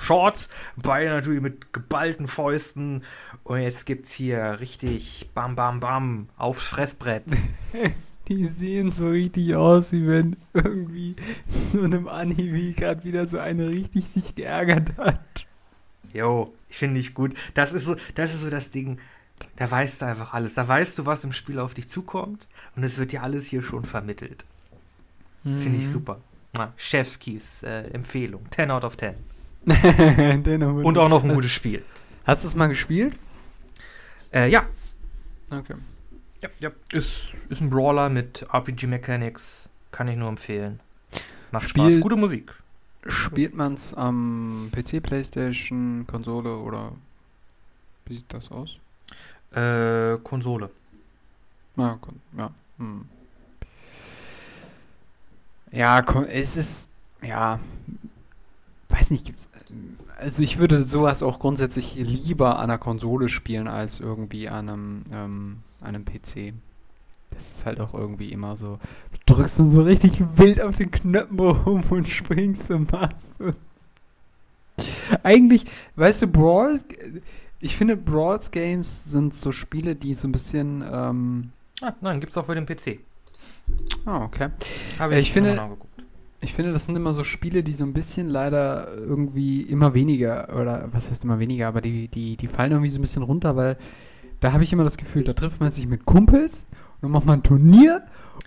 Shorts. Beide natürlich mit geballten Fäusten. Und jetzt gibt's hier richtig Bam Bam Bam aufs Fressbrett. Die sehen so richtig aus, wie wenn irgendwie so einem Anime gerade wieder so eine richtig sich geärgert hat. Jo, finde ich gut. Das ist so, das ist so das Ding. Da weißt du einfach alles. Da weißt du, was im Spiel auf dich zukommt. Und es wird dir alles hier schon vermittelt. Finde ich Mhm. super. Na, Chefskis äh, Empfehlung. 10 out of 10. Und auch noch ein gutes Spiel. Hast du es mal gespielt? Äh, ja. Okay. ja, ja. Ist, ist ein Brawler mit RPG Mechanics. Kann ich nur empfehlen. Macht Spiel- Spaß. Gute Musik. Spielt man es am PC, Playstation, Konsole oder wie sieht das aus? Äh, Konsole. Ja, kon ja. Hm. Ja, kon- es ist, ja, weiß nicht, gibt's, also ich würde sowas auch grundsätzlich lieber an einer Konsole spielen als irgendwie an einem, ähm, an einem PC. Das ist halt auch irgendwie immer so, du drückst dann so richtig wild auf den Knöpfen rum und springst und machst. Und Eigentlich, weißt du, Brawl, ich finde Brawls Games sind so Spiele, die so ein bisschen, ähm, Ah, nein, gibt's auch für den PC. ah, okay. Habe Äh, ich finde-. Ich finde, das sind immer so Spiele, die so ein bisschen leider irgendwie immer weniger, oder was heißt immer weniger, aber die, die, die fallen irgendwie so ein bisschen runter, weil da habe ich immer das Gefühl, da trifft man sich mit Kumpels und dann macht man ein Turnier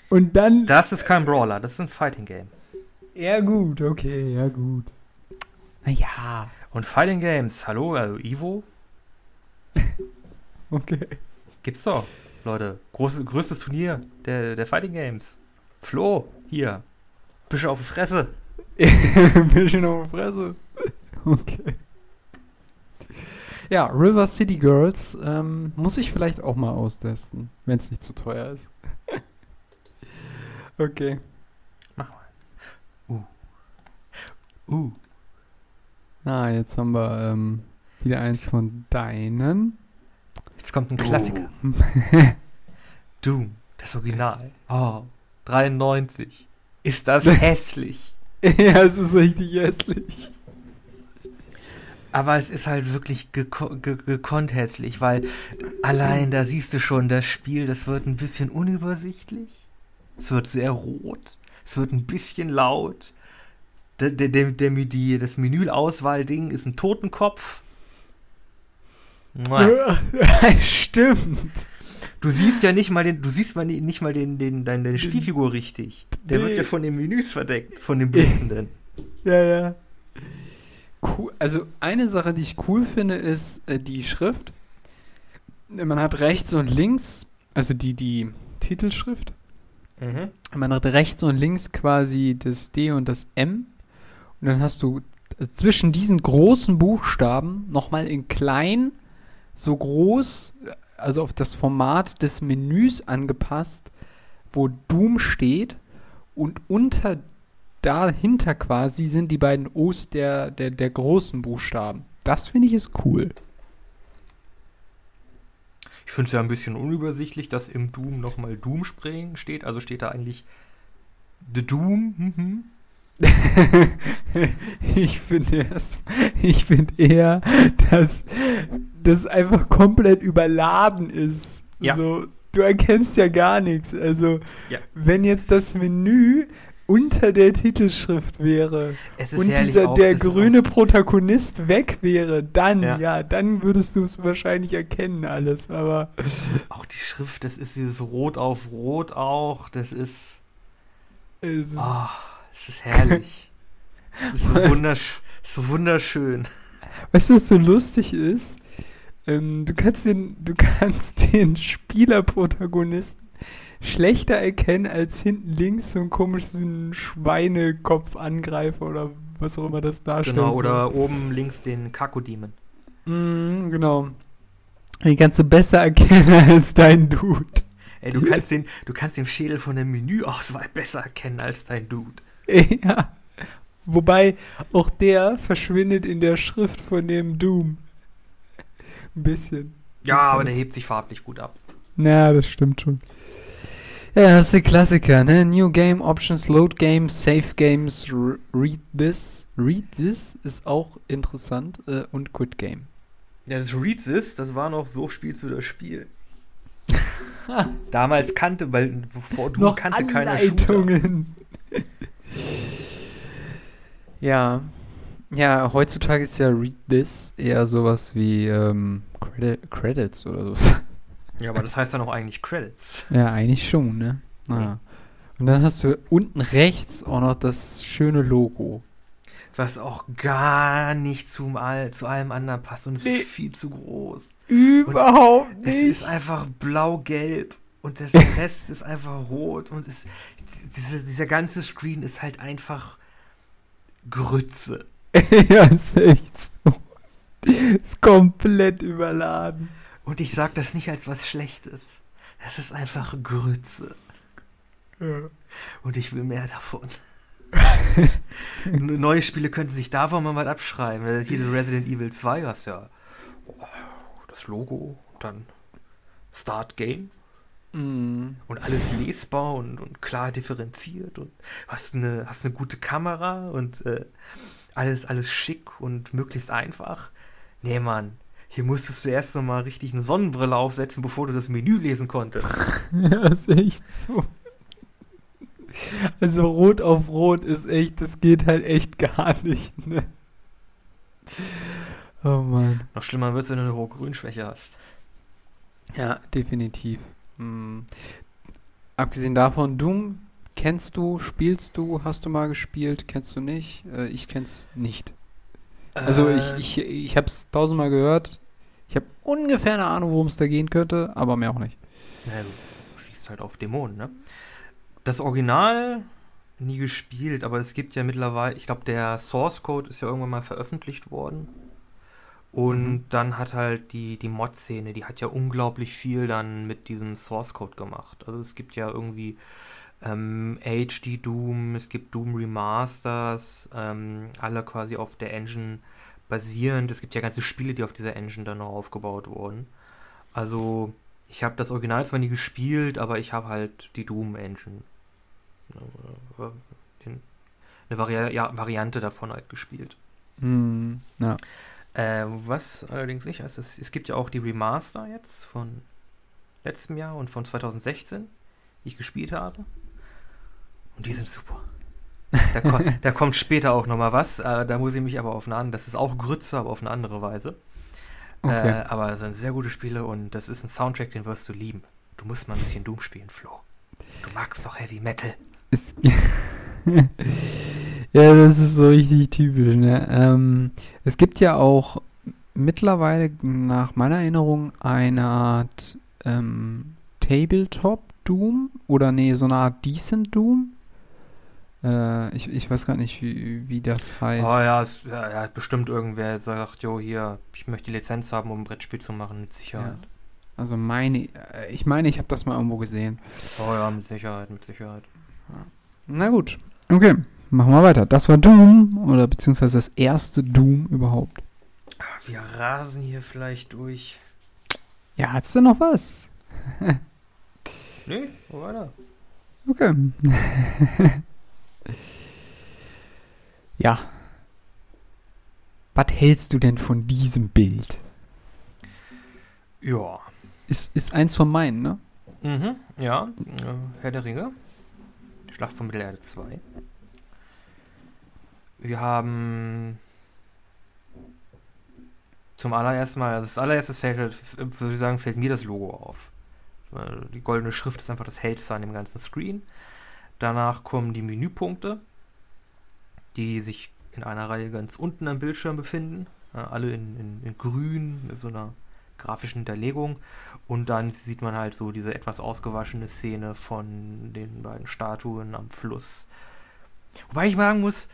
und dann. Das ist kein Brawler, das ist ein Fighting Game. Ja, gut, okay, ja, gut. Naja. Und Fighting Games, hallo, also Ivo? Okay. Gibt's doch, Leute. Großes, größtes Turnier der, der Fighting Games. Flo, hier. Bisschen auf die Fresse. Bisschen auf die Fresse. Okay. Ja, River City Girls ähm, muss ich vielleicht auch mal austesten, wenn es nicht zu teuer ist. okay. Mach mal. Uh. Uh. Ah, jetzt haben wir ähm, wieder eins von deinen. Jetzt kommt ein Klassiker. Doom, das Original. Oh, 93. Ist das hässlich. ja, es ist richtig hässlich. Aber es ist halt wirklich geko ge gekonnt hässlich, weil allein da siehst du schon, das Spiel, das wird ein bisschen unübersichtlich. Es wird sehr rot. Es wird ein bisschen laut. Der, der, der, der, die, das Menüauswahl-Ding ist ein Totenkopf. Stimmt. Du siehst ja nicht mal den, du siehst mal nicht mal den, den, deine, deine Spielfigur richtig. Der nee. wird ja von den Menüs verdeckt, von den Blutenden. Ja, ja. Cool. Also eine Sache, die ich cool finde, ist äh, die Schrift. Man hat rechts und links, also die, die Titelschrift. Mhm. Man hat rechts und links quasi das D und das M. Und dann hast du also zwischen diesen großen Buchstaben nochmal in klein, so groß, also auf das Format des Menüs angepasst, wo Doom steht. Und unter dahinter quasi sind die beiden O's der, der, der großen Buchstaben. Das finde ich ist cool. Ich finde es ja ein bisschen unübersichtlich, dass im Doom nochmal Doom steht. Also steht da eigentlich The Doom. Mhm. ich finde ich finde eher, dass das einfach komplett überladen ist. Ja. So, du erkennst ja gar nichts. Also, ja. wenn jetzt das Menü unter der Titelschrift wäre und dieser auch, der grüne Protagonist weg wäre, dann ja, ja dann würdest du es wahrscheinlich erkennen alles, aber auch die Schrift, das ist dieses Rot auf Rot auch, das ist es ist, oh, es ist herrlich. es ist so, wundersch so wunderschön. Weißt du, was so lustig ist? Ähm, du kannst den, du kannst den Spielerprotagonisten schlechter erkennen als hinten links so ein komischen Schweinekopf-Angreifer oder was auch immer das darstellt. Genau, oder soll. oben links den Kakodemon. Mm, genau. Den kannst du besser erkennen als dein Dude. Ey, du kannst den, du kannst den Schädel von der Menüauswahl besser erkennen als dein Dude. Ja. Wobei auch der verschwindet in der Schrift von dem Doom. Ein bisschen. Ja, aber der hebt sich farblich gut ab. Na, das stimmt schon. Ja, das ist der Klassiker, ne? New Game, Options, Load Game, Save Games, Read This. Read This ist auch interessant äh, und Quit Game. Ja, das Read This, das war noch so spielst du das Spiel. Damals kannte, weil bevor du noch kannte keiner Anleitungen. ja. Ja, heutzutage ist ja Read This eher sowas wie ähm, Credi Credits oder sowas. Ja, aber das heißt dann auch eigentlich Credits. Ja, eigentlich schon, ne? Ah. Und dann hast du unten rechts auch noch das schöne Logo. Was auch gar nicht zum All, zu allem anderen passt und es nee. ist viel zu groß. Überhaupt und nicht. Es ist einfach blau-gelb und der Rest ist einfach rot und es, diese, dieser ganze Screen ist halt einfach Grütze. ja, ist echt so. Ist komplett überladen. Und ich sage das nicht als was Schlechtes. Das ist einfach Grütze. Ja. Und ich will mehr davon. Neue Spiele könnten sich davon mal was abschreiben. Hier Resident Evil 2 hast ja oh, das Logo und dann Start Game. Mm. Und alles lesbar und, und, klar differenziert und hast eine, hast eine gute Kamera und äh, alles, alles schick und möglichst einfach. Nee, Mann, hier musstest du erst noch mal richtig eine Sonnenbrille aufsetzen, bevor du das Menü lesen konntest. ja, ist echt so. Also rot auf rot ist echt, das geht halt echt gar nicht, ne? Oh Mann. Noch schlimmer wird es, wenn du eine hohe Grünschwäche hast. Ja, definitiv. Hm. Abgesehen davon, Doom kennst du, spielst du, hast du mal gespielt, kennst du nicht? Äh, ich kenn's nicht. Also Äh, ich, ich, ich habe es tausendmal gehört. Ich habe ungefähr eine Ahnung, worum es da gehen könnte, aber mehr auch nicht. Naja, du schießt halt auf Dämonen, ne? Das Original nie gespielt, aber es gibt ja mittlerweile, ich glaube, der Source Code ist ja irgendwann mal veröffentlicht worden. Und Mhm. dann hat halt die, die Mod-Szene, die hat ja unglaublich viel dann mit diesem Source Code gemacht. Also es gibt ja irgendwie ähm, HD Doom, es gibt Doom Remasters, ähm, alle quasi auf der Engine basierend. Es gibt ja ganze Spiele, die auf dieser Engine dann noch aufgebaut wurden. Also ich habe das Original zwar nie gespielt, aber ich habe halt die Doom Engine. den- Eine Vari ja, Variante davon halt gespielt. Hm, ja. Äh, was allerdings nicht ist, es, es gibt ja auch die Remaster jetzt von letztem Jahr und von 2016, die ich gespielt habe. Und die sind super. Da, ko da kommt später auch nochmal was. Äh, da muss ich mich aber auf eine andere, das ist auch Grütze, aber auf eine andere Weise. Okay. Äh, aber es sind sehr gute Spiele und das ist ein Soundtrack, den wirst du lieben. Du musst mal ein bisschen Doom spielen, Flo. Du magst doch Heavy Metal. Es, ja, das ist so richtig typisch, ne? Ähm, es gibt ja auch mittlerweile nach meiner Erinnerung eine Art ähm, Tabletop Doom oder nee, so eine Art Decent Doom. Äh, ich, ich weiß gar nicht, wie, wie das heißt. Oh ja, es, ja, ja, hat bestimmt irgendwer sagt, jo, hier, ich möchte die Lizenz haben, um ein Brettspiel zu machen, mit Sicherheit. Also meine, äh, ich meine, ich habe das mal irgendwo gesehen. Oh ja, mit Sicherheit, mit Sicherheit. Na gut, okay, machen wir weiter. Das war Doom oder beziehungsweise das erste Doom überhaupt. Ah, Wir rasen hier vielleicht durch. Ja, hat's denn noch was? Nee, wo weiter? Okay. ja. Was hältst du denn von diesem Bild? Ja. Ist, ist eins von meinen, ne? Mhm, ja. Äh, Herr der Ringe. Schlacht von Mittelerde 2. Wir haben zum allerersten Mal, also das allererste fällt, halt, würde ich sagen, fällt mir das Logo auf. Die goldene Schrift ist einfach das hellste an dem ganzen Screen. Danach kommen die Menüpunkte, die sich in einer Reihe ganz unten am Bildschirm befinden. Alle in, in, in grün mit so einer grafischen Hinterlegung. Und dann sieht man halt so diese etwas ausgewaschene Szene von den beiden Statuen am Fluss. Wobei ich sagen muss,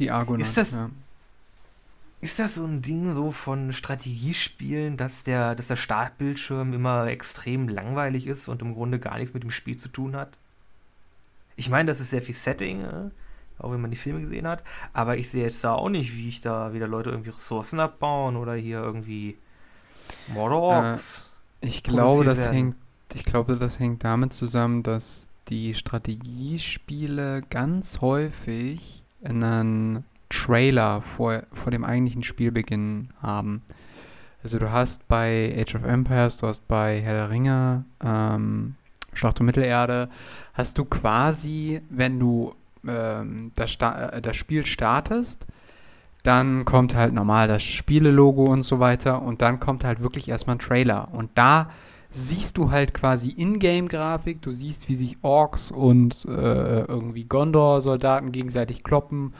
Die Argonaut. Ist das- Ja. ist das so ein Ding so von Strategiespielen, dass der, dass der Startbildschirm immer extrem langweilig ist und im Grunde gar nichts mit dem Spiel zu tun hat? Ich meine, das ist sehr viel Setting, äh, auch wenn man die Filme gesehen hat, aber ich sehe jetzt da auch nicht, wie ich da wieder Leute irgendwie Ressourcen abbauen oder hier irgendwie Mordorks. Ich glaube, das werden. hängt, ich glaube, das hängt damit zusammen, dass die Strategiespiele ganz häufig einen Trailer vor, vor dem eigentlichen Spielbeginn haben. Also du hast bei Age of Empires, du hast bei Herr der Ringe, ähm, Schlacht um Mittelerde, hast du quasi, wenn du ähm, das, äh, das Spiel startest, dann kommt halt normal das Spielelogo und so weiter und dann kommt halt wirklich erstmal ein Trailer. Und da siehst du halt quasi Ingame-Grafik, du siehst, wie sich Orks und äh, irgendwie Gondor-Soldaten gegenseitig kloppen.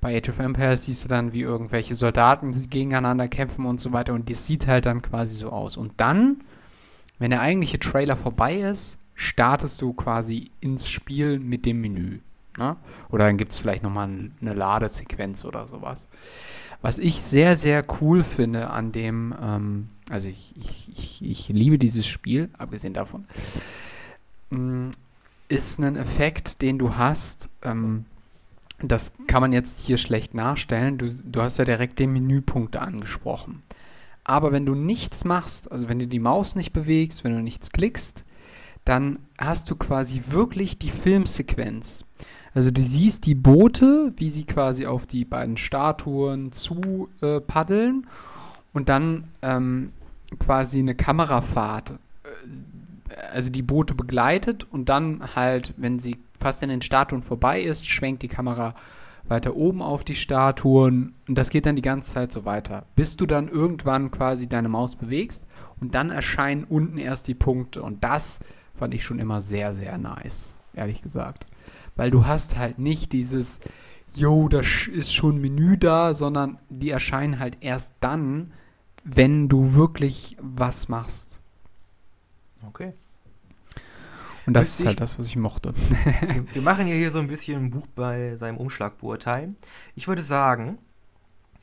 Bei Age of Empires siehst du dann, wie irgendwelche Soldaten gegeneinander kämpfen und so weiter. Und das sieht halt dann quasi so aus. Und dann, wenn der eigentliche Trailer vorbei ist, startest du quasi ins Spiel mit dem Menü. Ne? Oder dann gibt es vielleicht nochmal eine Ladesequenz oder sowas. Was ich sehr, sehr cool finde an dem, ähm, also ich, ich, ich, ich liebe dieses Spiel, abgesehen davon, mh, ist ein Effekt, den du hast, ähm, das kann man jetzt hier schlecht nachstellen. Du, du hast ja direkt den Menüpunkte angesprochen. Aber wenn du nichts machst, also wenn du die Maus nicht bewegst, wenn du nichts klickst, dann hast du quasi wirklich die Filmsequenz. Also du siehst die Boote, wie sie quasi auf die beiden Statuen zu äh, paddeln und dann ähm, quasi eine Kamerafahrt äh, also die Boote begleitet und dann halt, wenn sie fast an den Statuen vorbei ist, schwenkt die Kamera weiter oben auf die Statuen und das geht dann die ganze Zeit so weiter, bis du dann irgendwann quasi deine Maus bewegst und dann erscheinen unten erst die Punkte und das fand ich schon immer sehr, sehr nice, ehrlich gesagt. Weil du hast halt nicht dieses, yo, da ist schon ein Menü da, sondern die erscheinen halt erst dann, wenn du wirklich was machst. Okay. Und das Wüsste ist halt das, was ich mochte. Wir, wir machen ja hier so ein bisschen ein Buch bei seinem Umschlag beurteilen. Ich würde sagen,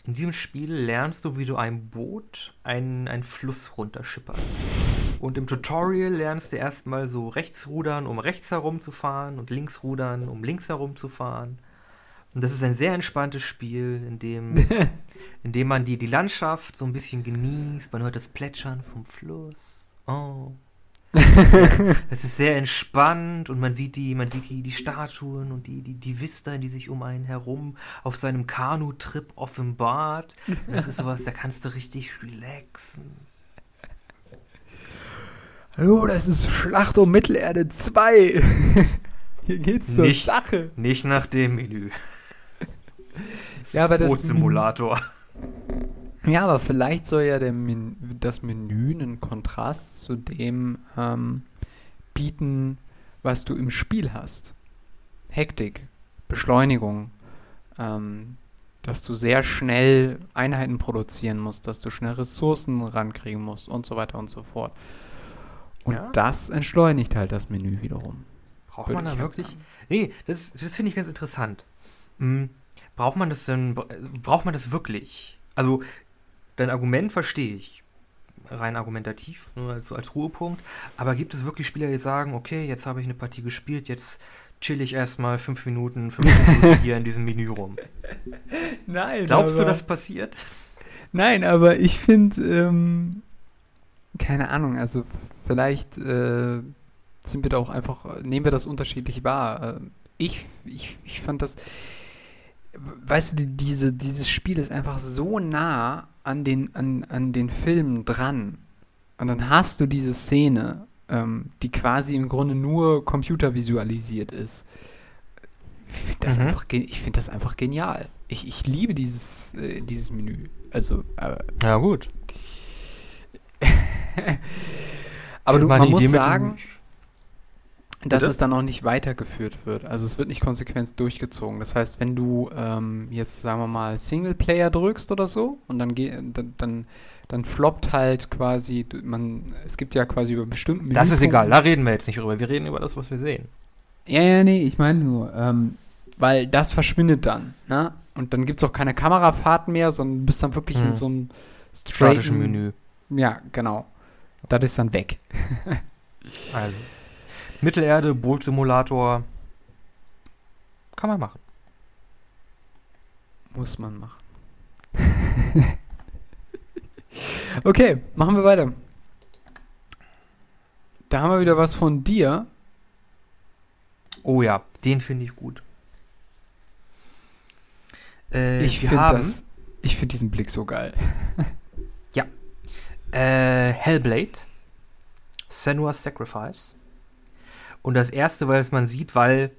in diesem Spiel lernst du, wie du ein Boot einen, einen Fluss runterschipperst. Und im Tutorial lernst du erstmal so rechts rudern, um rechts herumzufahren und links rudern, um links herumzufahren. Und das ist ein sehr entspanntes Spiel, in dem, in dem man die, die Landschaft so ein bisschen genießt. Man hört das Plätschern vom Fluss. Oh. Es ist sehr entspannt und man sieht die, man sieht die, die Statuen und die, die, die Vista, die sich um einen herum auf seinem Kanu-Trip offenbart. Und das ist sowas, da kannst du richtig relaxen. Hallo, das ist Schlacht um Mittelerde 2. Hier geht's zur Nicht- Sache. Nicht nach dem Menü. Ja, aber das Bootsimulator. Ja, aber vielleicht soll ja Men das Menü einen Kontrast zu dem ähm, bieten, was du im Spiel hast. Hektik, Beschleunigung, ähm, dass du sehr schnell Einheiten produzieren musst, dass du schnell Ressourcen rankriegen musst und so weiter und so fort. Und Ja. das entschleunigt halt das Menü wiederum. Braucht würde man da wirklich? Nee, das, das finde ich ganz interessant. Hm, braucht man das denn, braucht man das wirklich? Also, dein Argument verstehe ich. Rein argumentativ, nur als, als Ruhepunkt. Aber gibt es wirklich Spieler, die sagen, okay, jetzt habe ich eine Partie gespielt, jetzt chill ich erstmal fünf Minuten, fünf Minuten hier in diesem Menü rum. Nein, Glaubst du, das passiert? Nein, aber ich finde, ähm, keine Ahnung, also vielleicht äh, sind wir da auch einfach, nehmen wir das unterschiedlich wahr. Äh, ich, ich, ich fand das, weißt du, die, diese, dieses Spiel ist einfach so nah an den, an, an den Filmen dran. Und dann hast du diese Szene, ähm, die quasi im Grunde nur computervisualisiert ist. Ich finde das, Mhm. einfach ich find das einfach genial. Ich, ich liebe dieses, äh, dieses Menü. Also, äh, Ja, gut. Aber du, man muss sagen, dass Bitte? es dann auch nicht weitergeführt wird. Also es wird nicht konsequent durchgezogen. Das heißt, wenn du ähm, jetzt, sagen wir mal, Singleplayer drückst oder so und dann, dann, dann, dann floppt halt quasi, man, es gibt ja quasi über bestimmten Das ist egal, da reden wir jetzt nicht drüber. Wir reden über das, was wir sehen. Ja, ja, nee, ich meine nur, ähm, weil das verschwindet dann, ne? Und dann gibt es auch keine Kamerafahrten mehr, sondern du bist dann wirklich in Hm. so einem straighten- Menü. Ja, genau. Das ist dann weg. Also. Mittelerde, Bootsimulator. Kann man machen. Muss man machen. okay, machen wir weiter. Da haben wir wieder was von dir. Oh ja, den finde ich gut. Äh, ich finde haben, das. Ich finde diesen Blick so geil. Äh, Hellblade. Senua's Sacrifice. Und das erste, was man sieht, weil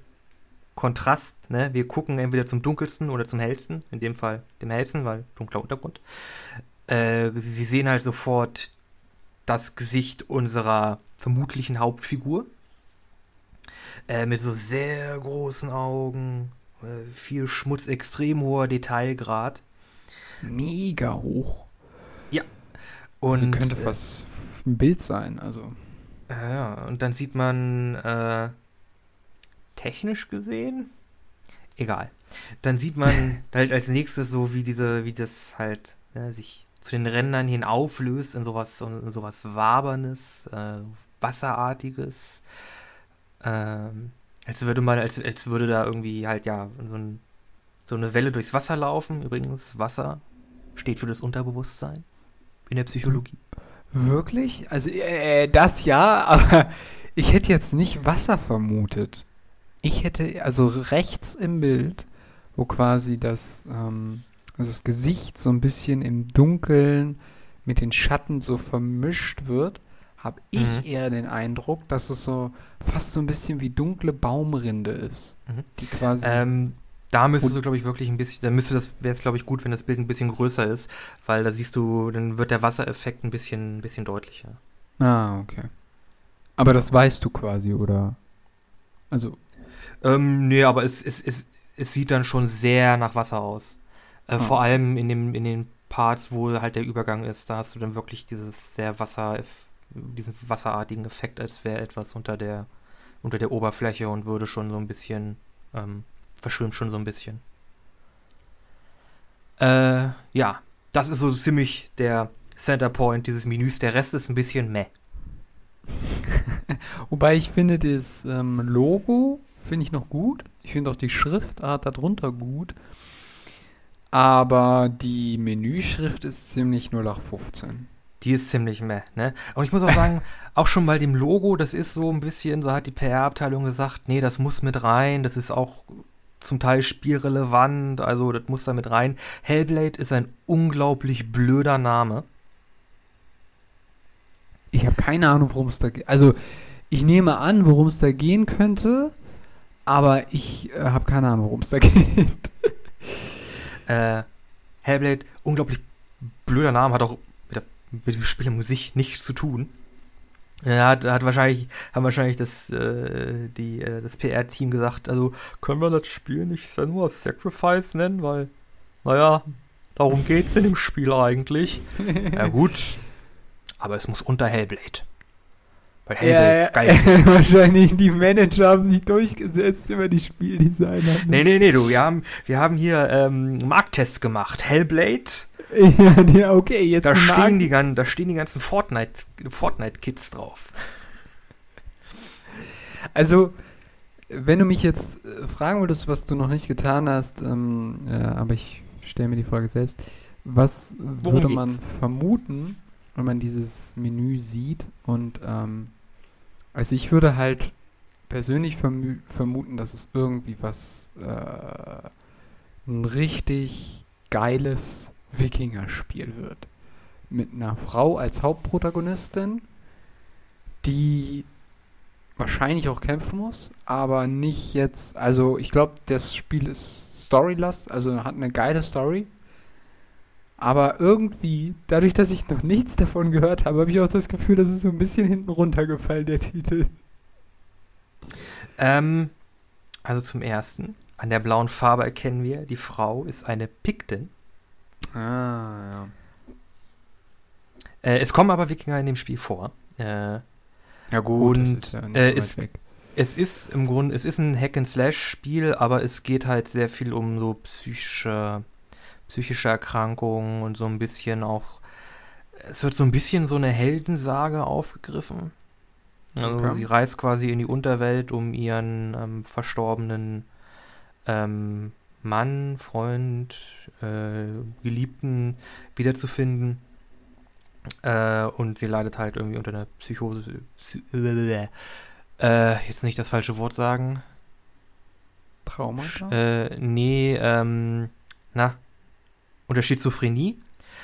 Kontrast, ne, wir gucken entweder zum dunkelsten oder zum hellsten, in dem Fall dem hellsten, weil dunkler Untergrund. Äh, sie, sehen halt sofort das Gesicht unserer vermutlichen Hauptfigur. Äh, mit so sehr großen Augen, äh, viel Schmutz, extrem hoher Detailgrad. Mega hoch. Und also könnte äh, fast ein Bild sein. Also. Ja, ja, und dann sieht man äh, technisch gesehen, egal. Dann sieht man halt als nächstes so, wie diese, wie das halt ja, sich zu den Rändern hin auflöst in sowas, in sowas Wabernes, äh, Wasserartiges. Ähm, als würde man, als, als würde da irgendwie halt ja so, ein, so eine Welle durchs Wasser laufen. Übrigens, Wasser steht für das Unterbewusstsein in der Psychologie. Wirklich? Also, äh, das ja, aber ich hätte jetzt nicht Wasser vermutet. Ich hätte, also rechts im Bild, wo quasi das, ähm, also das Gesicht so ein bisschen im Dunkeln mit den Schatten so vermischt wird, habe ich Mhm. eher den Eindruck, dass es so fast so ein bisschen wie dunkle Baumrinde ist. Mhm. Die quasi. Ähm, da müsstest Und- du, glaube ich, wirklich ein bisschen, da müsste das, wäre es, glaube ich, gut, wenn das Bild ein bisschen größer ist, weil da siehst du, dann wird der Wassereffekt ein bisschen, ein bisschen deutlicher. ah, okay. Aber das weißt du quasi, oder? Also, Ähm, nee, aber es, es, es, es sieht dann schon sehr nach Wasser aus. Äh, Ah. Vor allem in, dem, in den Parts, wo halt der Übergang ist, da hast du dann wirklich dieses sehr Wasser, diesen wasserartigen Effekt, als wäre etwas unter der, unter der Oberfläche und würde schon so ein bisschen, ähm, verschwimmt schon so ein bisschen. Äh, ja, das ist so ziemlich der Center Point dieses Menüs. Der Rest ist ein bisschen meh. wobei ich finde das ähm, Logo finde ich noch gut. Ich finde auch die Schriftart darunter gut. Aber die Menüschrift ist ziemlich 0815. Die ist ziemlich meh, ne? Und ich muss auch sagen, auch schon bei dem Logo, das ist so ein bisschen, so hat die PR-Abteilung gesagt, nee, das muss mit rein, das ist auch zum Teil spielrelevant, also das muss da mit rein. Hellblade ist ein unglaublich blöder Name. Ich habe keine Ahnung, worum es da geht. Also, ich nehme an, worum es da gehen könnte, aber ich äh, habe keine Ahnung, worum es da geht. Äh, Hellblade, unglaublich blöder Name, hat auch mit, der, mit dem Spiel an sich nichts zu tun. Er hat, hat wahrscheinlich, haben wahrscheinlich das, äh, die, äh, das PR-Team gesagt, also können wir das Spiel nicht Senua Sacrifice nennen, weil, naja, darum geht's in dem Spiel eigentlich. ja gut, aber es muss unter Hellblade. Weil Hellblade, geil. Wahrscheinlich die Manager haben sich durchgesetzt über die Spieldesigner. Nee, nee, nee, du, wir haben, wir haben hier ähm, Markttests gemacht. Hellblade, Ja, okay, jetzt Da stehen, die, da stehen die ganzen Fortnite- Fortnite-Kids drauf. Also, wenn du mich jetzt äh, fragen würdest, was du noch nicht getan hast, ähm, äh, aber ich stelle mir die Frage selbst, was würde man geht's? vermuten, wenn man dieses Menü sieht? Und ähm, also ich würde halt persönlich vermuten, dass es irgendwie was äh, ein richtig geiles Wikinger-Spiel wird. Mit einer Frau als Hauptprotagonistin, die wahrscheinlich auch kämpfen muss, aber nicht jetzt, also ich glaube, das Spiel ist Storylast, also hat eine geile Story. Aber irgendwie, dadurch, dass ich noch nichts davon gehört habe, habe ich auch das Gefühl, dass es so ein bisschen hinten runtergefallen, der Titel. Ähm, also zum ersten, an der blauen Farbe erkennen wir, die Frau ist eine Piktin. Ah, ja. Äh, es kommen aber Wikinger in dem Spiel vor. Äh, Ja gut, Und, ist ja äh, weg. es ist im Grunde, es ist ein Hack-and-Slash-Spiel, aber es geht halt sehr viel um so psychische, psychische Erkrankungen und so ein bisschen auch, es wird so ein bisschen so eine Heldensage aufgegriffen. Also Okay. sie reist quasi in die Unterwelt, um ihren ähm, verstorbenen ähm, Mann, Freund, äh, Geliebten wiederzufinden. Äh, und sie leidet halt irgendwie unter einer Psychose. Psy äh, jetzt nicht das falsche Wort sagen. Traumata? Äh, nee, ähm, na, unter Schizophrenie.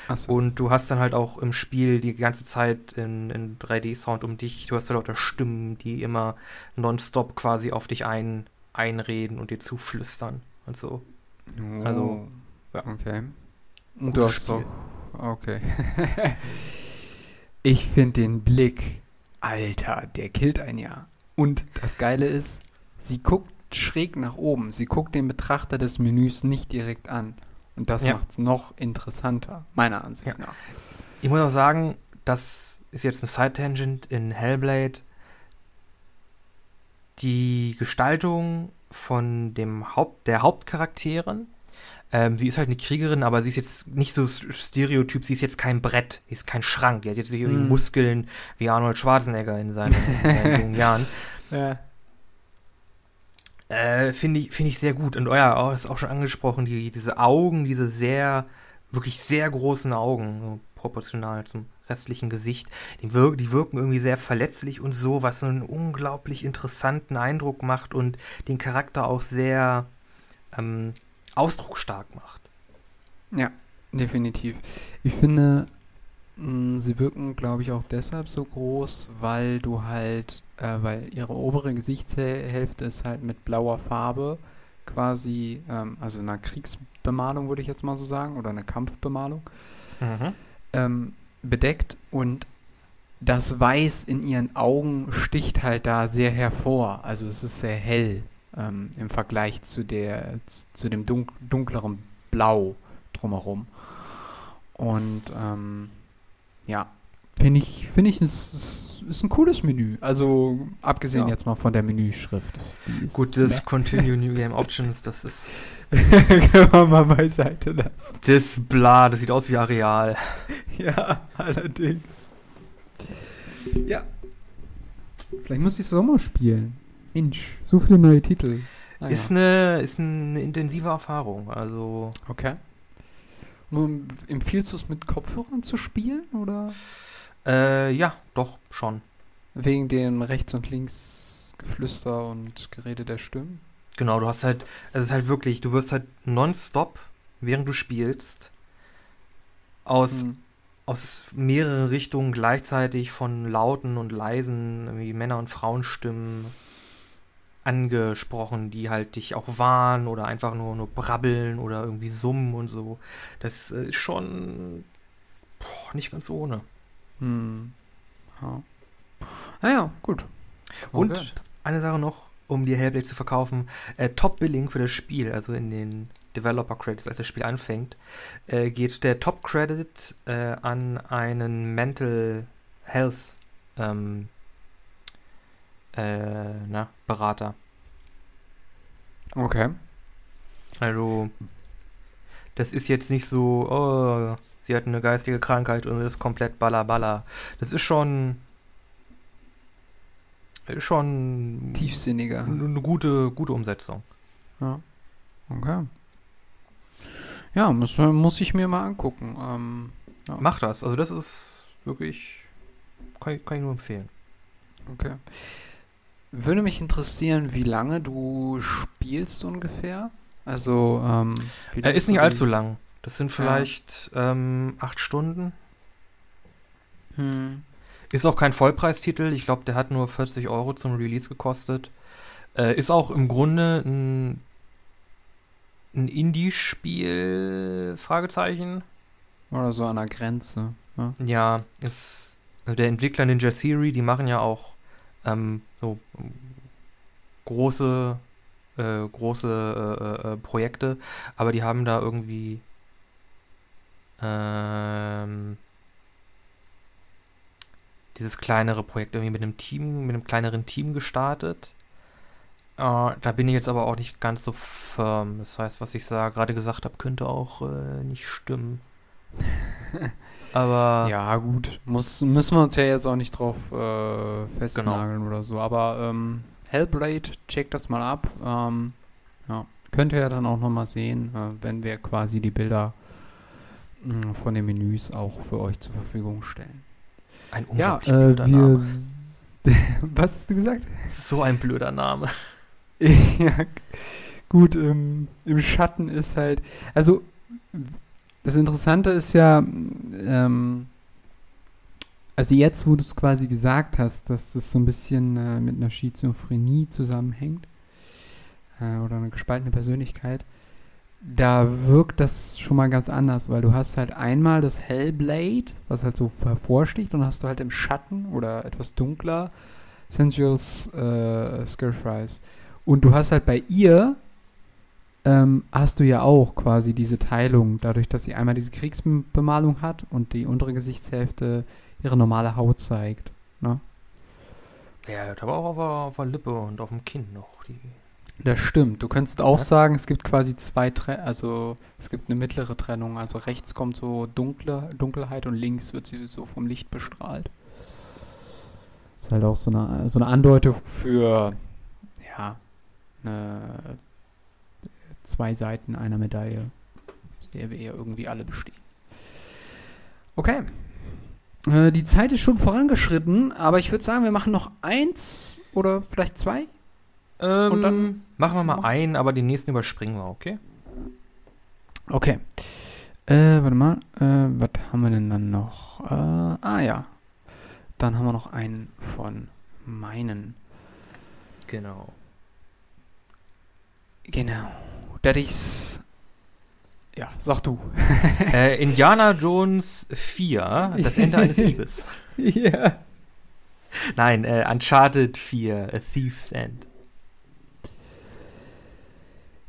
Achso. Und du hast dann halt auch im Spiel die ganze Zeit in, in 3D-Sound um dich, du hast da lauter Stimmen, die immer nonstop quasi auf dich ein, einreden und dir zuflüstern und so. also, ja. Okay. Und du hast doch. Okay. ich finde den Blick, Alter, der killt einen ja. Und das Geile ist, sie guckt schräg nach oben. Sie guckt den Betrachter des Menüs nicht direkt an. Und das Ja. macht es noch interessanter, meiner Ansicht Ja. nach. Ich muss auch sagen, das ist jetzt eine Side-Tangent in Hellblade. Die Gestaltung von dem Haupt, der Hauptcharakterin, ähm, sie ist halt eine Kriegerin, aber sie ist jetzt nicht so stereotyp, sie ist jetzt kein Brett, sie ist kein Schrank, die hat jetzt nicht irgendwie Mm. Muskeln wie Arnold Schwarzenegger in seinen, in jungen Jahren. Ja. Äh, Finde ich, finde ich sehr gut. Und oh ja, oh, ist auch schon angesprochen, die, diese Augen, diese sehr, wirklich sehr großen Augen, so proportional zum restlichen Gesicht, die, wir die wirken irgendwie sehr verletzlich und so, was einen unglaublich interessanten Eindruck macht und den Charakter auch sehr ähm, ausdrucksstark macht. Ja, definitiv. Ich finde, Mm, Sie wirken, glaube ich, auch deshalb so groß, weil du halt, äh, weil ihre obere Gesichtshälfte ist halt mit blauer Farbe quasi, ähm, also einer Kriegsbemalung, würde ich jetzt mal so sagen, oder eine Kampfbemalung, Mhm. ähm, bedeckt und das Weiß in ihren Augen sticht halt da sehr hervor. Also es ist sehr hell ähm, im Vergleich zu der zu dem dunk dunkleren Blau drumherum. Und ähm, ja, finde ich, finde ich, es ist, ein cooles Menü. Also abgesehen Ja. jetzt mal von der Menüschrift. Gut, das Continue New Game Options, das ist Können wir mal beiseite lassen. das bla, das sieht aus wie Areal. Ja, allerdings. Ja. Vielleicht muss ich es mal spielen. Mensch, so viele neue Titel. Ah, Ist ja. eine ist eine intensive Erfahrung. Also Okay. Nun, empfiehlst du es mit Kopfhörern zu spielen oder äh, ja, doch schon. wegen dem rechts und links Geflüster und Gerede der Stimmen? Genau, du hast halt, es ist halt wirklich, du wirst halt nonstop, während du spielst, aus, Hm. aus mehreren Richtungen gleichzeitig von lauten und leisen irgendwie Männer- und Frauenstimmen angesprochen, die halt dich auch warnen oder einfach nur, nur brabbeln oder irgendwie summen und so. Das äh, ist schon boah, nicht ganz ohne. Hm. Ja. Naja, gut. Und Okay. eine Sache noch, um dir Hellblade zu verkaufen. Äh, Top-Billing für das Spiel, also in den Developer-Credits, als das Spiel anfängt, äh, geht der Top-Credit äh, an einen Mental Health ähm, äh, na, Berater. Okay. Also, das ist jetzt nicht so, oh, sie hat eine geistige Krankheit und ist komplett balla balla. Das ist schon. ist schon. Tiefsinniger. Eine gute, gute Umsetzung. Ja. Okay. Ja, muss, muss ich mir mal angucken. Ähm, ja. Mach das. Also, das ist wirklich. Kann, ich- kann ich nur empfehlen. Okay. Würde mich interessieren, wie lange du spielst ungefähr. Also, ähm, Er ist nicht allzu lang. Das sind vielleicht ähm, acht Stunden. Hm. Ist auch kein Vollpreistitel. Ich glaube, der hat nur 40 Euro zum Release gekostet. Äh, ist auch im Grunde ein, ein Indie-Spiel, Fragezeichen. Oder so an der Grenze. Ja. Ja, ist der Entwickler Ninja Theory, die machen ja auch ähm, so große, äh, große äh, äh, Projekte, aber die haben da irgendwie ähm, dieses kleinere Projekt irgendwie mit einem Team, mit einem kleineren Team gestartet. Äh, da bin ich jetzt aber auch nicht ganz so firm. Das heißt, was ich da gerade gesagt habe, könnte auch äh, nicht stimmen. aber ja, gut. Muss, müssen wir uns ja jetzt auch nicht drauf äh, festnageln oder so. Aber ähm, Hellblade, check das mal ab. Ähm, ja. Könnt ihr ja dann auch nochmal sehen, äh, wenn wir quasi die Bilder von den Menüs auch für euch zur Verfügung stellen. Ein Ja, unglaublich äh, blöder wir. Name. Was hast du gesagt? So ein blöder Name. ja, gut, ähm, im Schatten ist halt. Also, das Interessante ist ja, ähm, also jetzt, wo du es quasi gesagt hast, dass das so ein bisschen äh, mit einer Schizophrenie zusammenhängt äh, oder eine gespaltene Persönlichkeit, da wirkt das schon mal ganz anders, weil du hast halt einmal das Hellblade, was halt so hervorsticht, und hast du halt im Schatten oder etwas dunkler Sensuals äh, Stir-Fries. Und du hast halt bei ihr, ähm, hast du ja auch quasi diese Teilung, dadurch, dass sie einmal diese Kriegsbemalung hat und die untere Gesichtshälfte ihre normale Haut zeigt. Ne? Der hat aber auch auf auf der Lippe und auf dem Kinn noch. Die Das stimmt. Du könntest auch Ja. sagen, es gibt quasi zwei Tre also es gibt eine mittlere Trennung. Also rechts kommt so dunkle Dunkelheit und links wird sie so vom Licht bestrahlt. Ist halt auch so eine, so eine Andeutung für ja, eine, zwei Seiten einer Medaille, aus der wir ja irgendwie alle bestehen. Okay. Äh, die Zeit ist schon vorangeschritten, aber ich würde sagen, wir machen noch eins oder vielleicht zwei. Ähm, Und dann- machen wir mal mach- ein, aber den nächsten überspringen wir, okay? Okay. Äh, warte mal. Äh, was haben wir denn dann noch? Äh, ah ja. Dann haben wir noch einen von meinen. Genau. Genau. Das ist. Ja, sag du. äh, Indiana Jones 4, das Ende eines Liebes. ja. Nein, äh, Uncharted 4, A Thief's End.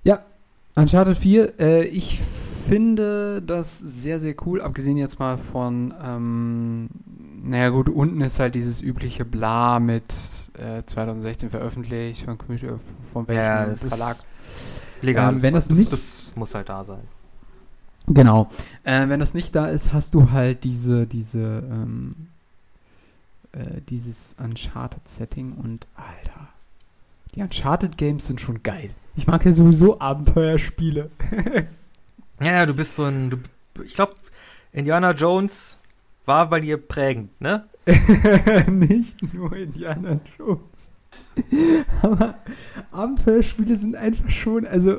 Ja, Uncharted 4, äh, ich finde das sehr, sehr cool, abgesehen jetzt mal von, ähm, naja gut, unten ist halt dieses übliche Bla mit äh, 2016 veröffentlicht von, von welchem ja, Verlag. Legal, ähm, wenn das, das, nicht, das muss halt da sein. Genau. Äh, wenn das nicht da ist, hast du halt diese, diese, ähm, äh, dieses Uncharted-Setting und Alter. Die Uncharted-Games sind schon geil. Ich mag ja sowieso Abenteuerspiele. ja, du bist so ein. Du, ich glaube, Indiana Jones war bei dir prägend, ne? Nicht nur Indiana Jones. Aber Abenteuerspiele sind einfach schon, also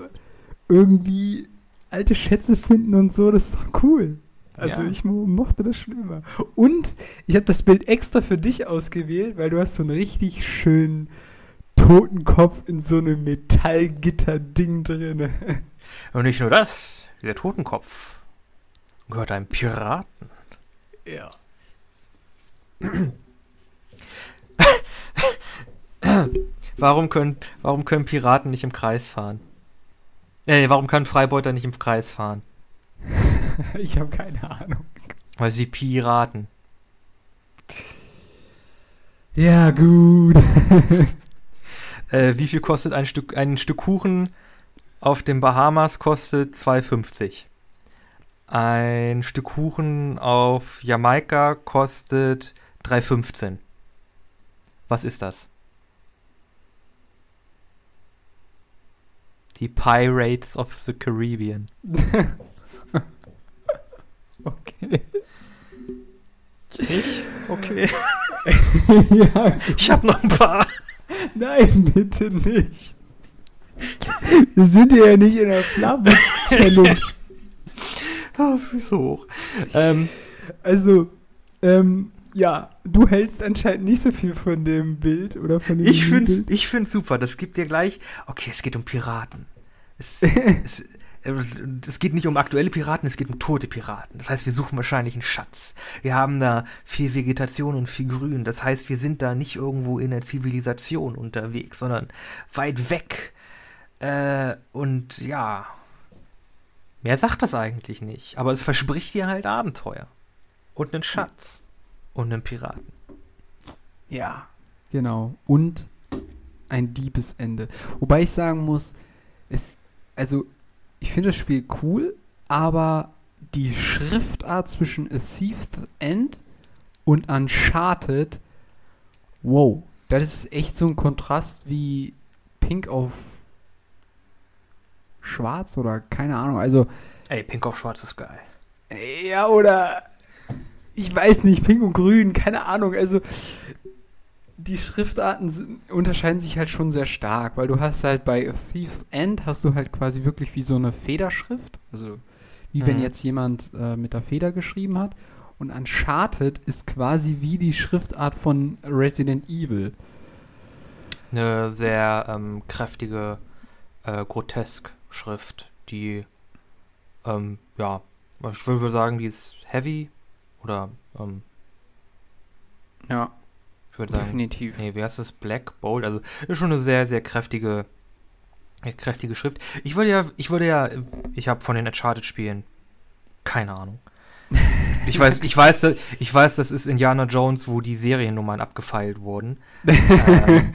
irgendwie alte Schätze finden und so, das ist doch cool. Also ja. ich mo mochte das schon immer. Und ich habe das Bild extra für dich ausgewählt, weil du hast so einen richtig schönen Totenkopf in so einem Metallgitter-Ding drin. Und nicht nur das, der Totenkopf gehört einem Piraten. Ja. warum, können, warum können Piraten nicht im Kreis fahren? Äh, warum können Freibeuter nicht im Kreis fahren? ich habe keine Ahnung. Weil sie Piraten. Ja, gut. äh, wie viel kostet ein Stück, ein Stück Kuchen auf den Bahamas? Kostet 2,50. Ein Stück Kuchen auf Jamaika kostet 3,15. Was ist das? Die Pirates of the Caribbean. okay. Ich? Okay. ja, ich habe noch ein paar. Nein, bitte nicht. Wir sind ja nicht in der Flamme-Challenge. oh, Füße hoch. Ähm, also, ähm, ja, du hältst anscheinend nicht so viel von dem Bild oder von dem Ich finde Bild. ich find's super. Das gibt dir gleich. Okay, es geht um Piraten. Es, es, es geht nicht um aktuelle Piraten, es geht um tote Piraten. Das heißt, wir suchen wahrscheinlich einen Schatz. Wir haben da viel Vegetation und viel Grün. Das heißt, wir sind da nicht irgendwo in der Zivilisation unterwegs, sondern weit weg. Äh, und ja, mehr sagt das eigentlich nicht. Aber es verspricht dir halt Abenteuer. Und einen Schatz und einem Piraten. Ja, genau. Und ein Diebesende. Wobei ich sagen muss, es, also ich finde das Spiel cool, aber die Schriftart zwischen A Thief's End und Uncharted, wow, das ist echt so ein Kontrast wie Pink auf Schwarz oder keine Ahnung. Also. Ey, Pink auf Schwarz ist geil. Ja, oder ich weiß nicht, Pink und Grün, keine Ahnung. Also die Schriftarten sind, unterscheiden sich halt schon sehr stark, weil du hast halt bei A Thief's End hast du halt quasi wirklich wie so eine Federschrift, also wie mhm. wenn jetzt jemand äh, mit der Feder geschrieben hat. Und Uncharted ist quasi wie die Schriftart von Resident Evil. Eine sehr ähm, kräftige, äh, grotesk Schrift, die, ähm, ja, ich würde sagen, die ist heavy, oder, ähm, ja. Ich würde sagen, definitiv. Nee, wie heißt das? Black Bold. Also ist schon eine sehr, sehr kräftige, kräftige Schrift. Ich würde ja, ich würde ja, ich habe von den Uncharted-Spielen keine Ahnung. Ich weiß, ich weiß, ich weiß, das ist Indiana Jones, wo die Seriennummern abgefeilt wurden. ähm,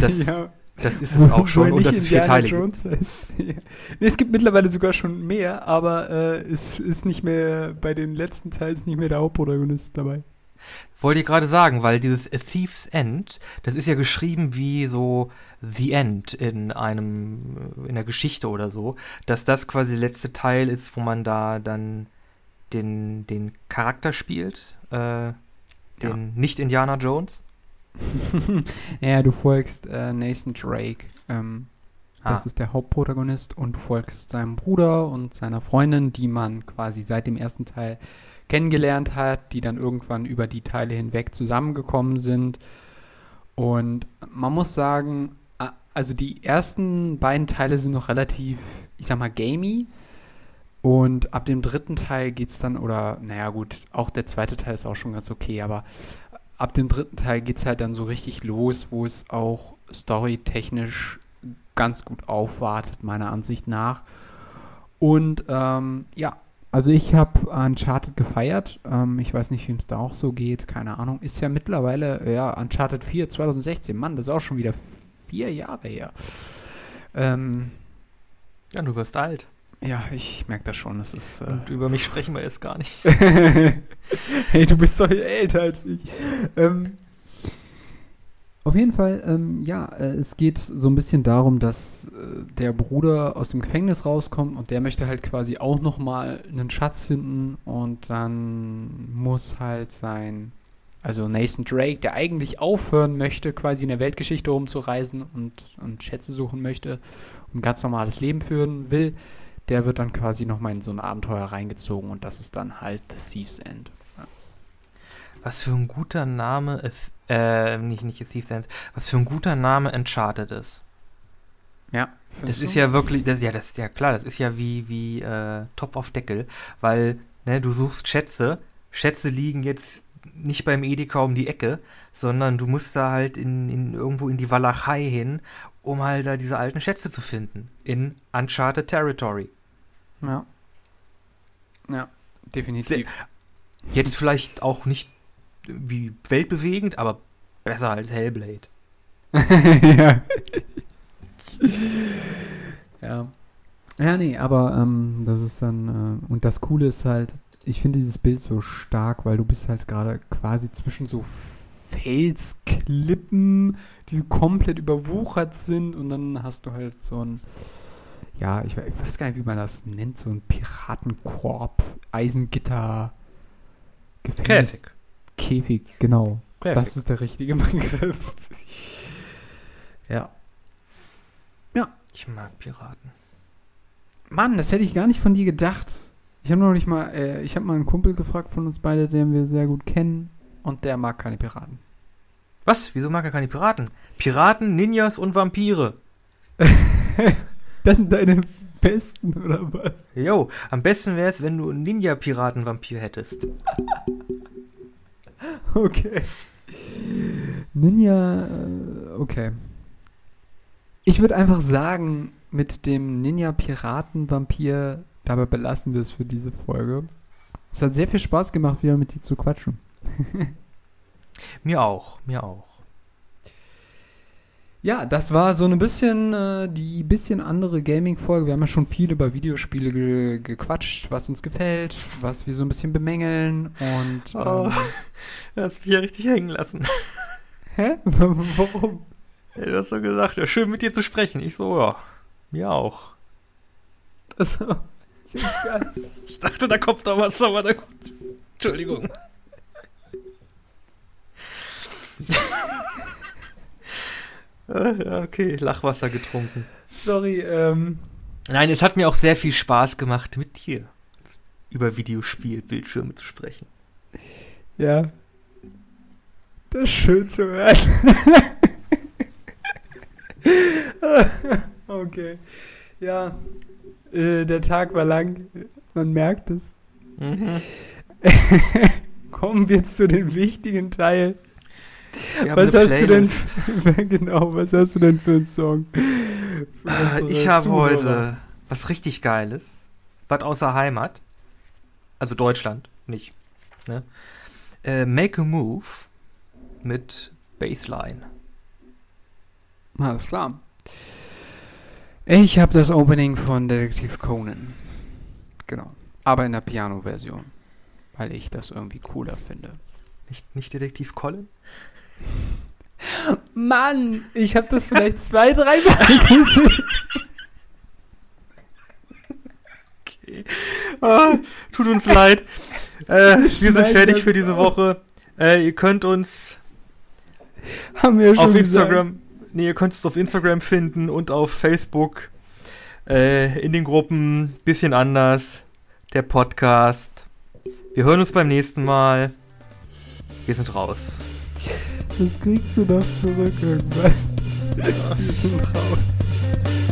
das, ja. das ist es auch schon und das ist vierteilig. ja. nee, es gibt mittlerweile sogar schon mehr, aber äh, es ist nicht mehr bei den letzten Teilen nicht mehr der Hauptprotagonist dabei. Wollte ich gerade sagen, weil dieses A Thief's End, das ist ja geschrieben wie so The End in einem, in der Geschichte oder so, dass das quasi der letzte Teil ist, wo man da dann den, den Charakter spielt, äh, den ja. Nicht-Indiana Jones. ja, du folgst äh, Nathan Drake. Ähm, Das Ah. ist der Hauptprotagonist und du folgst seinem Bruder und seiner Freundin, die man quasi seit dem ersten Teil kennengelernt hat, die dann irgendwann über die Teile hinweg zusammengekommen sind. Und man muss sagen, also die ersten beiden Teile sind noch relativ, ich sag mal, gamey. Und ab dem dritten Teil geht's dann, oder naja gut, auch der zweite Teil ist auch schon ganz okay, aber ab dem dritten Teil geht's halt dann so richtig los, wo es auch storytechnisch ganz gut aufwartet, meiner Ansicht nach. Und ähm, ja, also ich habe Uncharted gefeiert. Ähm, ich weiß nicht, wem es da auch so geht, keine Ahnung. Ist ja mittlerweile, ja, Uncharted 4 2016. Mann, das ist auch schon wieder vier Jahre her. Ähm, Ja, du wirst alt. ja, ich merke das schon. Das ist. Äh, Und über mich sprechen wir jetzt gar nicht. hey, du bist doch älter als ich. Ähm, auf jeden Fall, ähm, ja, äh, es geht so ein bisschen darum, dass äh, der Bruder aus dem Gefängnis rauskommt und der möchte halt quasi auch nochmal einen Schatz finden und dann muss halt sein, also Nathan Drake, der eigentlich aufhören möchte, quasi in der Weltgeschichte rumzureisen und, und Schätze suchen möchte und ein ganz normales Leben führen will, der wird dann quasi nochmal in so ein Abenteuer reingezogen und das ist dann halt The Thief's End. Was für ein guter Name, es- äh, nicht, nicht Steve Sands, was für ein guter Name Uncharted ist. Ja, Das ist ja wirklich, das, ja, das ist ja klar, das ist ja wie, wie äh, Topf auf Deckel, weil ne, du suchst Schätze, Schätze liegen jetzt nicht beim Edeka um die Ecke, sondern du musst da halt in, in irgendwo in die Walachei hin, um halt da diese alten Schätze zu finden. In Uncharted Territory. Ja. Ja, definitiv. Jetzt vielleicht auch nicht wie weltbewegend, aber besser als Hellblade. ja. ja. Ja, nee, aber ähm, das ist dann, äh, und das Coole ist halt, ich finde dieses Bild so stark, weil du bist halt gerade quasi zwischen so Felsklippen, die komplett überwuchert sind und dann hast du halt so ein, ja, ich, ich weiß gar nicht, wie man das nennt, so ein Piratenkorb, Eisengitter, Gefängnis, Käfig. Käfig, genau. Käfig. Das ist der richtige Begriff. ja. Ich mag Piraten. Mann, das hätte ich gar nicht von dir gedacht. Ich habe noch nicht mal, äh, ich habe mal einen Kumpel gefragt von uns beide, den wir sehr gut kennen, und der mag keine Piraten. Was? Wieso mag er keine Piraten? Piraten, Ninjas und Vampire. Das sind deine besten, oder was? Jo, am besten wäre es, wenn du einen Ninja-Piraten-Vampir hättest. Okay. Ninja, äh, okay. Ich würde einfach sagen, mit dem Ninja-Piraten-Vampir, dabei belassen wir es für diese Folge. Es hat sehr viel Spaß gemacht, wieder mit dir zu quatschen. Mir auch, mir auch. Ja, das war so ein bisschen äh, die bisschen andere Gaming-Folge. Wir haben ja schon viel über Videospiele ge gequatscht, was uns gefällt, was wir so ein bisschen bemängeln und. Oh. Ähm, Das mich ja richtig hängen lassen. hä? Warum? Du hast so gesagt, ja, schön mit dir zu sprechen. Ich so, ja, mir auch. Also, ich. Ich dachte, da kommt doch was, aber da gut. Entschuldigung. Äh, ja, okay, Lachwasser getrunken. Sorry, ähm. Nein, es hat mir auch sehr viel Spaß gemacht, mit dir über Videospielbildschirme zu sprechen. Ja. Das ist schön zu hören. okay. Ja. Äh, der Tag war lang. Man merkt es. Mhm. Kommen wir zu dem wichtigen Teil. Was hast du denn? Genau, was hast du denn für einen Song? Für Ah, unsere Ich habe heute was richtig Geiles. Was außer Heimat. Also Deutschland, nicht. Ne? Äh, Make a Move mit Bassline. Alles klar. Ich habe das Opening von Detektiv Conan. Genau. Aber in der Piano-Version. Weil ich das irgendwie cooler finde. Nicht, nicht Detektiv Colin? Mann, ich habe das vielleicht zwei, drei Mal gesehen. Okay. Oh, tut uns leid. Äh, wir sind fertig für diese Woche. Äh, ihr könnt uns Haben wir schon auf Instagram. Gesagt. Nee, ihr könnt es auf Instagram finden und auf Facebook. Äh, in den Gruppen. Bisschen anders. Der Podcast. Wir hören uns beim nächsten Mal. Wir sind raus. Das kriegst du noch zurück irgendwann. Ja, wir sind raus.